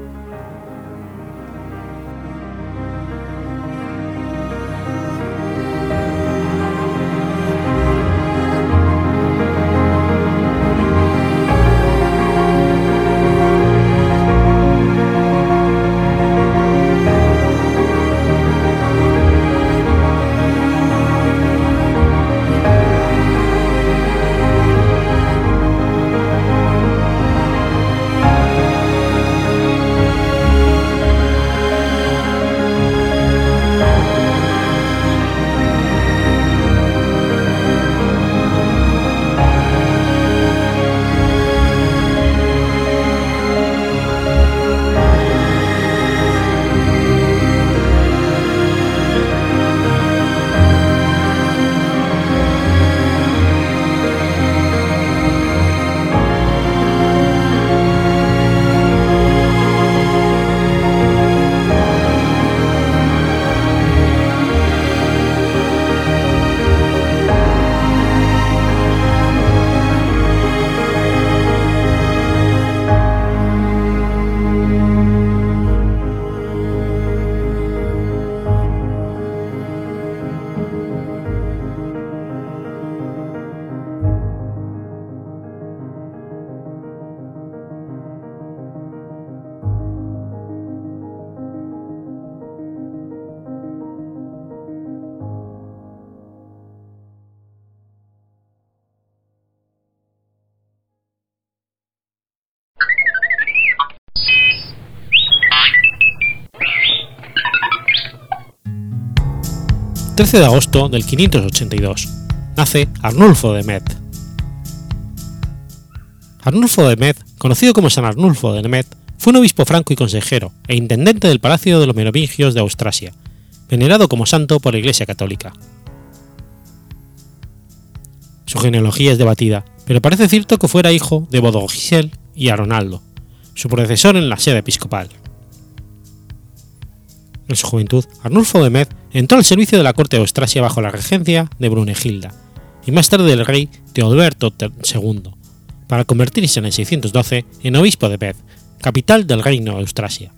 13 de agosto del 582, nace Arnulfo de Met. Arnulfo de Met, conocido como San Arnulfo de Met, fue un obispo franco y consejero e intendente del Palacio de los Merovingios de Austrasia, venerado como santo por la Iglesia Católica. Su genealogía es debatida, pero parece cierto que fuera hijo de Bodogisel y Aronaldo, su predecesor en la sede episcopal. En su juventud, Arnulfo de Med entró al servicio de la corte de Austrasia bajo la regencia de Brunegilda y más tarde del rey Teodoberto II, para convertirse en el 612 en obispo de Med, capital del reino de Austrasia.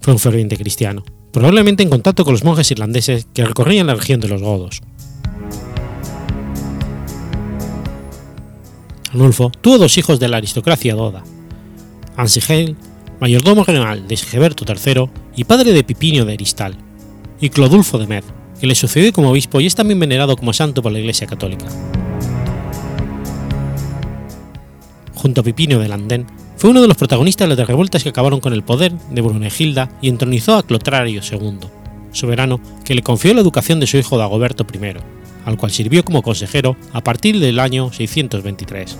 Fue un ferviente cristiano, probablemente en contacto con los monjes irlandeses que recorrían la región de los godos. Arnulfo tuvo dos hijos de la aristocracia doda, Ansigel mayordomo general de Sigeberto III y padre de Pipinio de Aristal, y Clodulfo de Med, que le sucedió como obispo y es también venerado como santo por la Iglesia Católica. Junto a Pipinio de Landén, fue uno de los protagonistas de las revueltas que acabaron con el poder de Brunegilda y entronizó a Clotario II, soberano que le confió la educación de su hijo Dagoberto I, al cual sirvió como consejero a partir del año 623.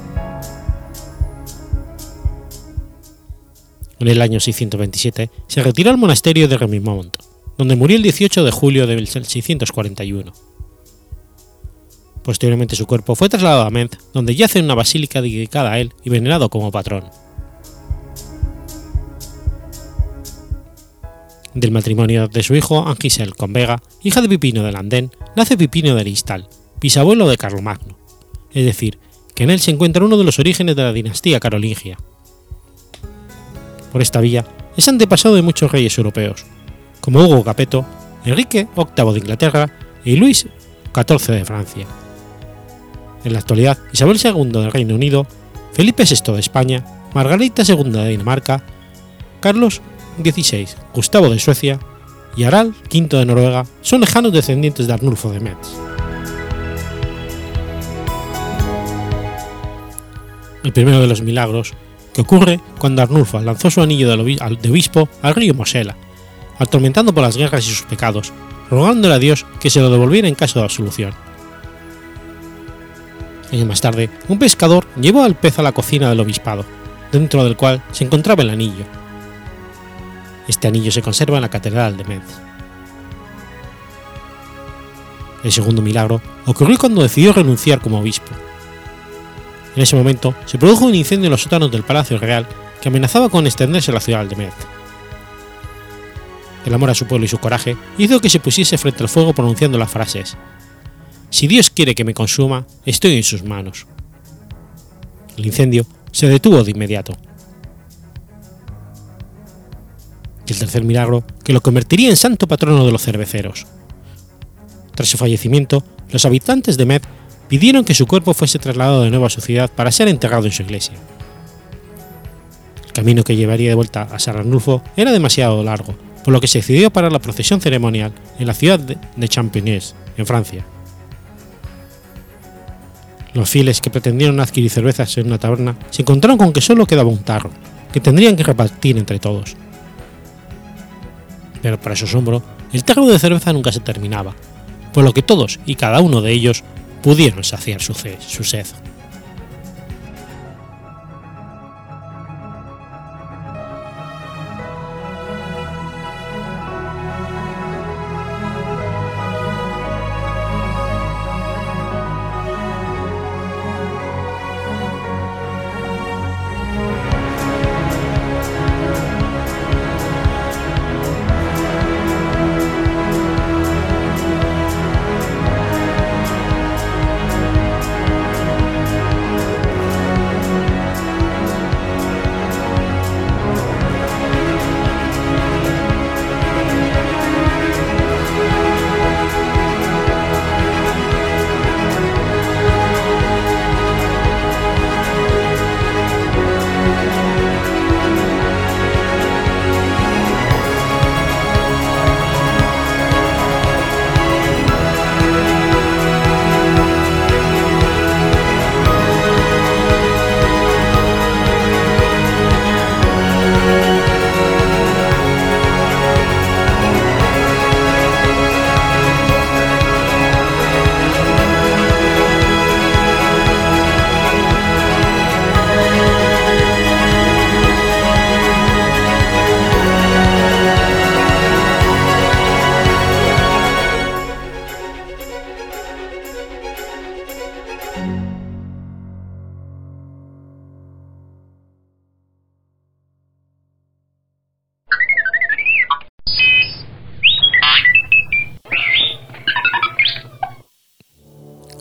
En el año 627 se retiró al monasterio de Remimont, donde murió el 18 de julio del 641. Posteriormente su cuerpo fue trasladado a Menz, donde yace en una basílica dedicada a él y venerado como patrón. Del matrimonio de su hijo Angisel con Vega, hija de Pipino de Landén, nace Pipino de Aristal, bisabuelo de Carlomagno, es decir, que en él se encuentra uno de los orígenes de la dinastía carolingia por esta vía es antepasado de muchos reyes europeos, como Hugo Capeto, Enrique VIII de Inglaterra y Luis XIV de Francia. En la actualidad, Isabel II del Reino Unido, Felipe VI de España, Margarita II de Dinamarca, Carlos XVI, Gustavo de Suecia y Harald V de Noruega son lejanos descendientes de Arnulfo de Metz. El primero de los milagros, que ocurre cuando Arnulfo lanzó su anillo de obispo al río Mosela, atormentando por las guerras y sus pecados, rogándole a Dios que se lo devolviera en caso de absolución. Años más tarde, un pescador llevó al pez a la cocina del obispado, dentro del cual se encontraba el anillo. Este anillo se conserva en la Catedral de Metz. El segundo milagro ocurrió cuando decidió renunciar como obispo. En ese momento se produjo un incendio en los sótanos del Palacio Real que amenazaba con extenderse a la ciudad de Metz. El amor a su pueblo y su coraje hizo que se pusiese frente al fuego pronunciando las frases Si Dios quiere que me consuma, estoy en sus manos. El incendio se detuvo de inmediato. Y el tercer milagro, que lo convertiría en santo patrono de los cerveceros. Tras su fallecimiento, los habitantes de Metz pidieron que su cuerpo fuese trasladado de nuevo a su ciudad para ser enterrado en su iglesia. El camino que llevaría de vuelta a San Arnulfo era demasiado largo, por lo que se decidió parar la procesión ceremonial en la ciudad de Champigny, en Francia. Los fieles que pretendieron adquirir cervezas en una taberna se encontraron con que solo quedaba un tarro, que tendrían que repartir entre todos. Pero para su asombro, el tarro de cerveza nunca se terminaba, por lo que todos y cada uno de ellos pudieron saciar su, su sed.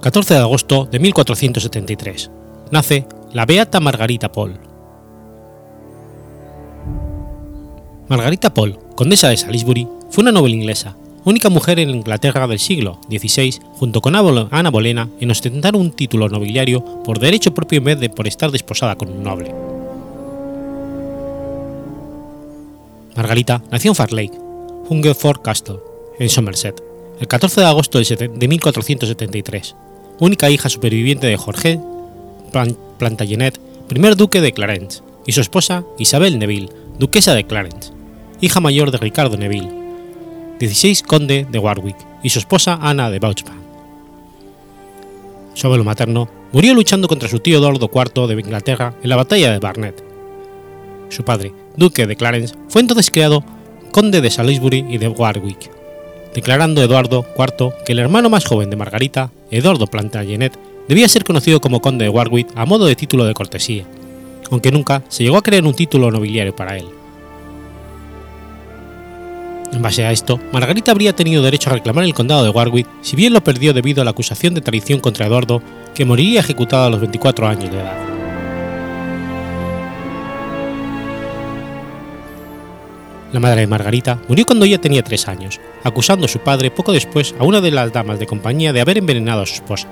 14 de agosto de 1473. Nace la Beata Margarita Paul. Margarita Paul, condesa de Salisbury, fue una noble inglesa, única mujer en Inglaterra del siglo XVI, junto con Ana Bolena, en ostentar un título nobiliario por derecho propio en vez de por estar desposada con un noble. Margarita nació en Farlake, Hungerford Castle, en Somerset, el 14 de agosto de 1473 única hija superviviente de Jorge Plantagenet, primer duque de Clarence, y su esposa Isabel Neville, duquesa de Clarence, hija mayor de Ricardo Neville, 16 conde de Warwick, y su esposa Ana de Bauchman. Su abuelo materno murió luchando contra su tío Eduardo IV de Inglaterra en la batalla de Barnet. Su padre, duque de Clarence, fue entonces creado conde de Salisbury y de Warwick declarando Eduardo IV que el hermano más joven de Margarita, Eduardo Plantagenet, debía ser conocido como conde de Warwick a modo de título de cortesía, aunque nunca se llegó a crear un título nobiliario para él. En base a esto, Margarita habría tenido derecho a reclamar el condado de Warwick si bien lo perdió debido a la acusación de traición contra Eduardo, que moriría ejecutado a los 24 años de edad. La madre de Margarita murió cuando ella tenía tres años, acusando a su padre poco después a una de las damas de compañía de haber envenenado a su esposa.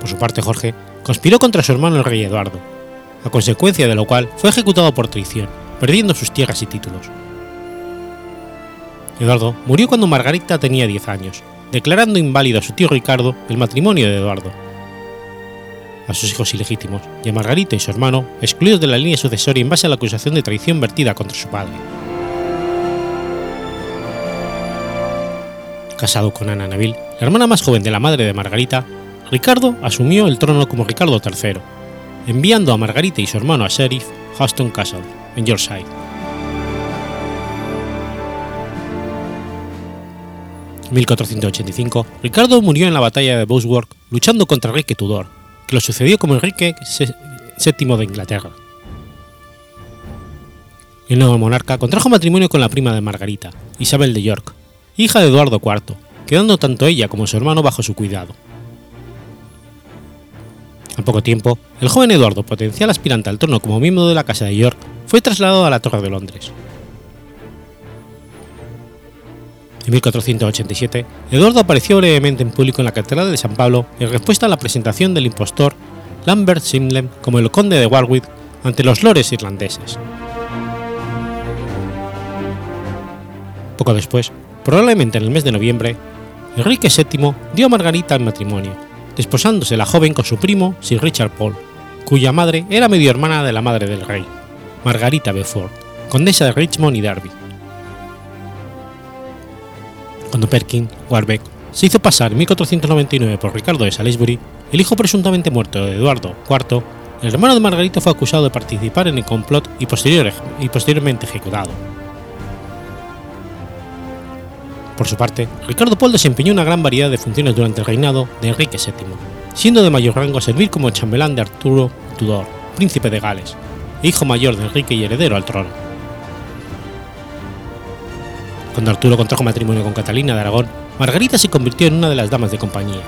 Por su parte, Jorge conspiró contra su hermano el rey Eduardo, a consecuencia de lo cual fue ejecutado por traición, perdiendo sus tierras y títulos. Eduardo murió cuando Margarita tenía 10 años, declarando inválido a su tío Ricardo el matrimonio de Eduardo. A sus hijos ilegítimos y a Margarita y su hermano, excluidos de la línea sucesoria en base a la acusación de traición vertida contra su padre. Casado con Ana Neville, la hermana más joven de la madre de Margarita, Ricardo asumió el trono como Ricardo III, enviando a Margarita y su hermano a Sheriff Huston Castle, en Yorkshire. En 1485, Ricardo murió en la batalla de Bosworth luchando contra Enrique Tudor, que lo sucedió como Enrique VII de Inglaterra. El nuevo monarca contrajo matrimonio con la prima de Margarita, Isabel de York, hija de Eduardo IV, quedando tanto ella como su hermano bajo su cuidado. Al poco tiempo, el joven Eduardo, potencial aspirante al trono como miembro de la Casa de York, fue trasladado a la Torre de Londres. En 1487, Eduardo apareció brevemente en público en la Catedral de San Pablo en respuesta a la presentación del impostor Lambert Simnel como el conde de Warwick ante los lores irlandeses. Poco después, probablemente en el mes de noviembre, Enrique VII dio a Margarita en matrimonio, desposándose la joven con su primo Sir Richard Paul, cuya madre era medio hermana de la madre del rey, Margarita Beaufort, condesa de Richmond y Derby. Cuando Perkin, Warbeck, se hizo pasar en 1499 por Ricardo de Salisbury, el hijo presuntamente muerto de Eduardo IV, el hermano de Margarita fue acusado de participar en el complot y, y posteriormente ejecutado. Por su parte, Ricardo Paul desempeñó una gran variedad de funciones durante el reinado de Enrique VII, siendo de mayor rango servir como chambelán de Arturo Tudor, príncipe de Gales, hijo mayor de Enrique y heredero al trono. Cuando Arturo contrajo matrimonio con Catalina de Aragón, Margarita se convirtió en una de las damas de compañía.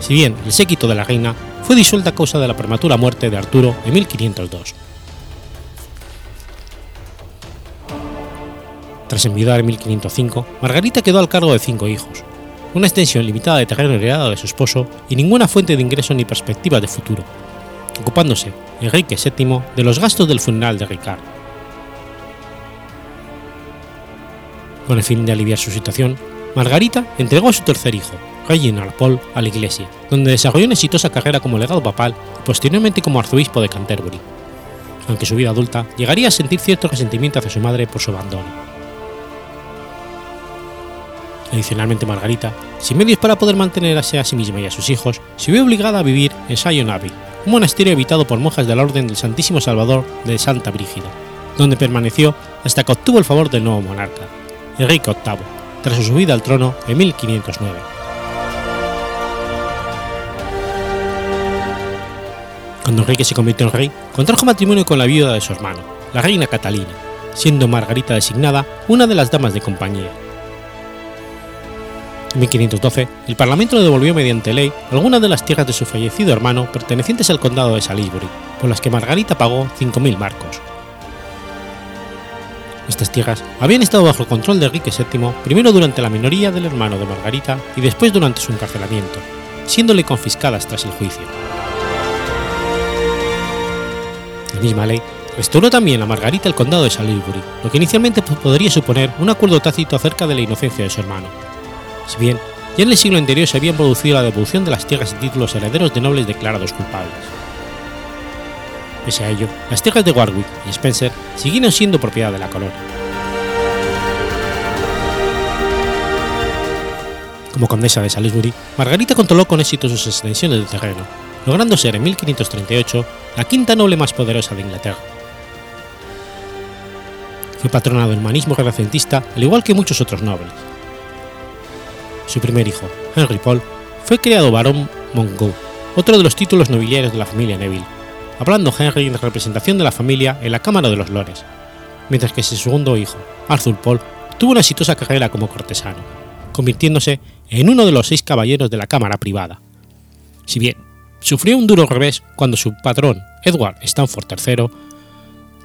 Si bien el séquito de la reina fue disuelta a causa de la prematura muerte de Arturo en 1502. Tras enviudar en 1505, Margarita quedó al cargo de cinco hijos, una extensión limitada de terreno heredado de su esposo y ninguna fuente de ingreso ni perspectiva de futuro, ocupándose Enrique VII de los gastos del funeral de Ricard. Con el fin de aliviar su situación, Margarita entregó a su tercer hijo, Reginald Paul, a la iglesia, donde desarrolló una exitosa carrera como legado papal y posteriormente como arzobispo de Canterbury, aunque su vida adulta llegaría a sentir cierto resentimiento hacia su madre por su abandono. Adicionalmente, Margarita, sin medios para poder mantenerse a sí misma y a sus hijos, se vio obligada a vivir en Sion Abbey, un monasterio habitado por monjas de la Orden del Santísimo Salvador de Santa Brígida, donde permaneció hasta que obtuvo el favor del nuevo monarca, Enrique VIII, tras su subida al trono en 1509. Cuando Enrique se convirtió en rey, contrajo matrimonio con la viuda de su hermano, la reina Catalina, siendo Margarita designada una de las damas de compañía. En 1512, el Parlamento le devolvió mediante ley algunas de las tierras de su fallecido hermano pertenecientes al condado de Salisbury, por las que Margarita pagó 5.000 marcos. Estas tierras habían estado bajo el control de Enrique VII primero durante la minoría del hermano de Margarita y después durante su encarcelamiento, siéndole confiscadas tras el juicio. La misma ley restauró también a Margarita el condado de Salisbury, lo que inicialmente podría suponer un acuerdo tácito acerca de la inocencia de su hermano. Si bien ya en el siglo anterior se había producido la devolución de las tierras y títulos herederos de nobles declarados culpables. Pese a ello, las tierras de Warwick y Spencer siguieron siendo propiedad de la corona. Como condesa de Salisbury, Margarita controló con éxito sus extensiones de terreno, logrando ser en 1538 la quinta noble más poderosa de Inglaterra. Fue patrona del humanismo renacentista al igual que muchos otros nobles. Su primer hijo, Henry Paul, fue creado barón Mongo, otro de los títulos nobiliarios de la familia Neville, hablando Henry en representación de la familia en la Cámara de los Lores, mientras que su segundo hijo, Arthur Paul, tuvo una exitosa carrera como cortesano, convirtiéndose en uno de los seis caballeros de la Cámara privada. Si bien sufrió un duro revés cuando su patrón, Edward Stanford III,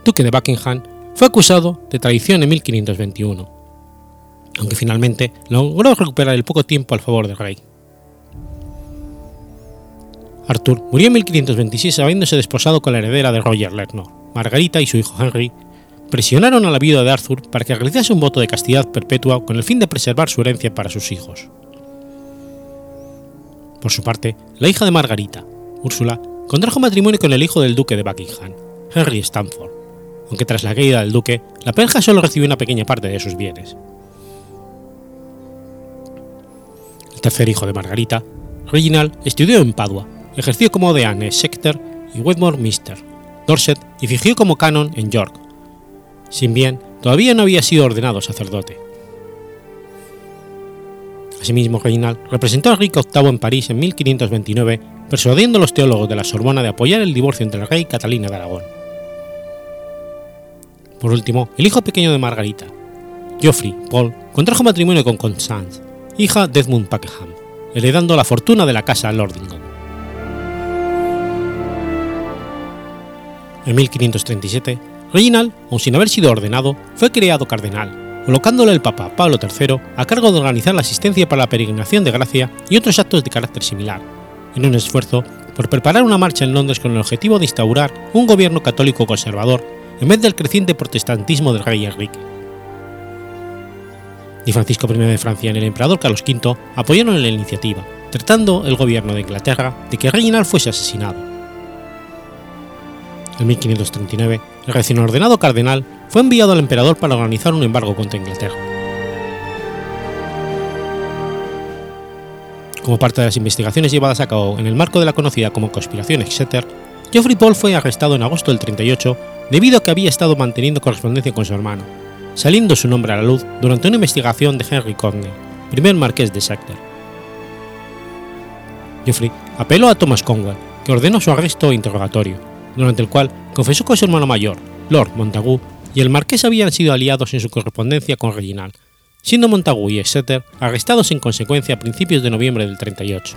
duque de Buckingham, fue acusado de traición en 1521, aunque finalmente logró recuperar el poco tiempo al favor del rey. Arthur murió en 1526 habiéndose desposado con la heredera de Roger Lerner, Margarita y su hijo Henry, presionaron a la viuda de Arthur para que realizase un voto de castidad perpetua con el fin de preservar su herencia para sus hijos. Por su parte, la hija de Margarita, Úrsula, contrajo matrimonio con el hijo del duque de Buckingham, Henry Stanford, aunque tras la caída del duque, la pareja solo recibió una pequeña parte de sus bienes. El tercer hijo de Margarita, Reginald, estudió en Padua, ejerció como deán en Exeter y Westmore Minster, Dorset y fingió como canon en York, sin bien todavía no había sido ordenado sacerdote. Asimismo, Reginald representó a Enrique VIII en París en 1529, persuadiendo a los teólogos de la Sorbona de apoyar el divorcio entre el rey y Catalina de Aragón. Por último, el hijo pequeño de Margarita, Geoffrey Paul, contrajo matrimonio con Constance, hija de Edmund Pakenham, heredando la fortuna de la casa Lordingham. En 1537, Reginald, aun sin haber sido ordenado, fue creado cardenal, colocándole el Papa Pablo III a cargo de organizar la asistencia para la peregrinación de gracia y otros actos de carácter similar, en un esfuerzo por preparar una marcha en Londres con el objetivo de instaurar un gobierno católico conservador en vez del creciente protestantismo del rey Enrique. Ni Francisco I de Francia ni el emperador Carlos V apoyaron la iniciativa, tratando el gobierno de Inglaterra de que Reginald fuese asesinado en 1539, el recién ordenado cardenal fue enviado al emperador para organizar un embargo contra Inglaterra. Como parte de las investigaciones llevadas a cabo en el marco de la conocida como Conspiración Exeter, Geoffrey Paul fue arrestado en agosto del 38 debido a que había estado manteniendo correspondencia con su hermano, saliendo su nombre a la luz durante una investigación de Henry Courtney, primer marqués de Exeter. Geoffrey apeló a Thomas Conwell, que ordenó su arresto e interrogatorio, durante el cual confesó que su hermano mayor, Lord Montagu, y el marqués habían sido aliados en su correspondencia con Reginald, siendo Montagu y Exeter arrestados en consecuencia a principios de noviembre del 38.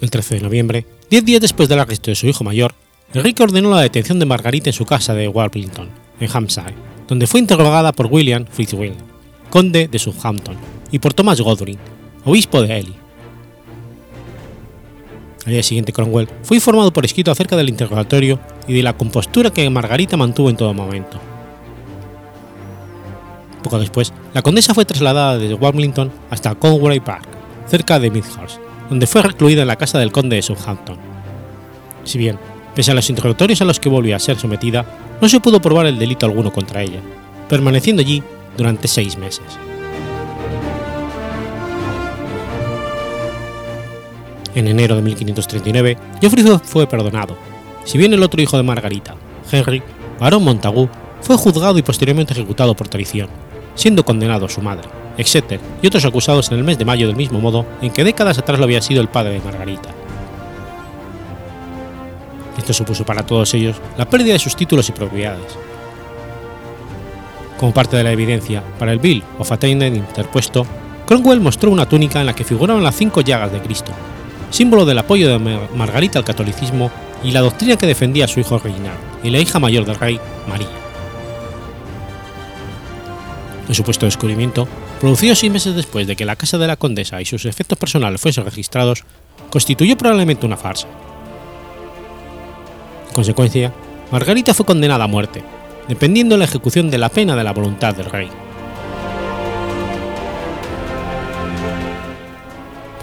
El 13 de noviembre, diez días después del arresto de su hijo mayor, Enrique ordenó la detención de Margarita en su casa de Warblington, en Hampshire, donde fue interrogada por William Fitzwilliam, conde de Southampton, y por Thomas Godwin, obispo de Ely, al día siguiente Cromwell fue informado por escrito acerca del interrogatorio y de la compostura que Margarita mantuvo en todo momento. Poco después, la condesa fue trasladada desde Warmington hasta Conway Park, cerca de Midhurst, donde fue recluida en la casa del conde de Southampton. Si bien, pese a los interrogatorios a los que volvió a ser sometida, no se pudo probar el delito alguno contra ella, permaneciendo allí durante seis meses. En enero de 1539, Geoffrey fue perdonado, si bien el otro hijo de Margarita, Henry, barón Montagu, fue juzgado y posteriormente ejecutado por traición, siendo condenado a su madre, Exeter y otros acusados en el mes de mayo del mismo modo en que décadas atrás lo había sido el padre de Margarita. Esto supuso para todos ellos la pérdida de sus títulos y propiedades. Como parte de la evidencia para el Bill of Attainder interpuesto, Cromwell mostró una túnica en la que figuraban las cinco llagas de Cristo, símbolo del apoyo de Margarita al catolicismo y la doctrina que defendía a su hijo Reginald y la hija mayor del rey, María. El supuesto descubrimiento, producido seis meses después de que la casa de la condesa y sus efectos personales fuesen registrados, constituyó probablemente una farsa. En consecuencia, Margarita fue condenada a muerte, dependiendo de la ejecución de la pena de la voluntad del rey.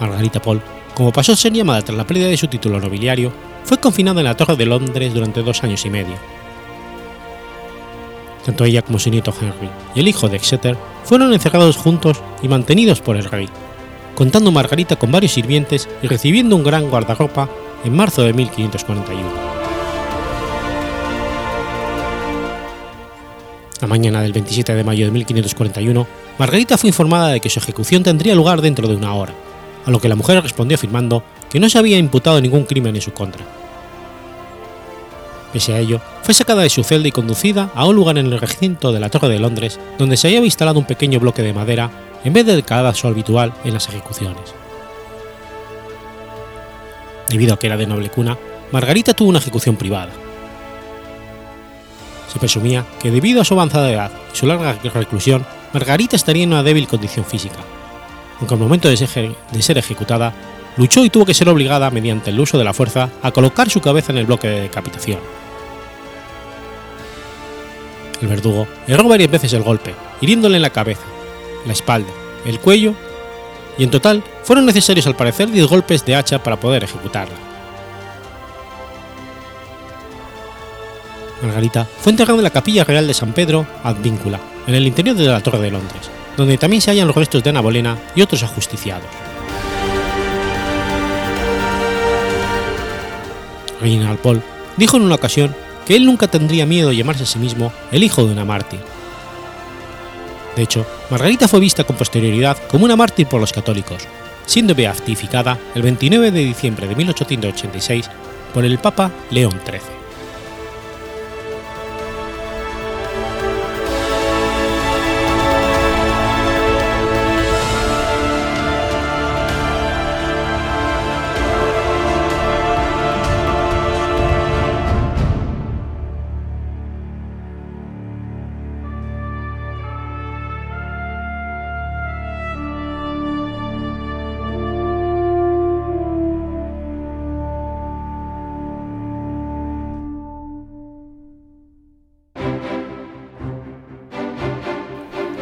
Margarita Paul como pasó a ser llamada tras la pérdida de su título nobiliario, fue confinada en la Torre de Londres durante dos años y medio. Tanto ella como su nieto Henry y el hijo de Exeter fueron encerrados juntos y mantenidos por el rey, contando Margarita con varios sirvientes y recibiendo un gran guardarropa en marzo de 1541. La mañana del 27 de mayo de 1541, Margarita fue informada de que su ejecución tendría lugar dentro de una hora, a lo que la mujer respondió afirmando que no se había imputado ningún crimen en su contra. Pese a ello, fue sacada de su celda y conducida a un lugar en el recinto de la Torre de Londres donde se había instalado un pequeño bloque de madera en vez del cadalso habitual en las ejecuciones. Debido a que era de noble cuna, Margarita tuvo una ejecución privada, Se presumía que debido a su avanzada edad y su larga reclusión, Margarita estaría en una débil condición física, aunque al momento de ser, ejecutada, luchó y tuvo que ser obligada, mediante el uso de la fuerza, a colocar su cabeza en el bloque de decapitación. El verdugo erró varias veces el golpe, hiriéndole en la cabeza, la espalda, el cuello, y en total fueron necesarios al parecer 10 golpes de hacha para poder ejecutarla. Margarita fue enterrada en la Capilla Real de San Pedro Advíncula, en el interior de la Torre de Londres, donde también se hallan los restos de Ana Bolena y otros ajusticiados. Reginald Paul dijo en una ocasión que él nunca tendría miedo de llamarse a sí mismo el hijo de una mártir. De hecho, Margarita fue vista con posterioridad como una mártir por los católicos, siendo beatificada el 29 de diciembre de 1886 por el Papa León XIII.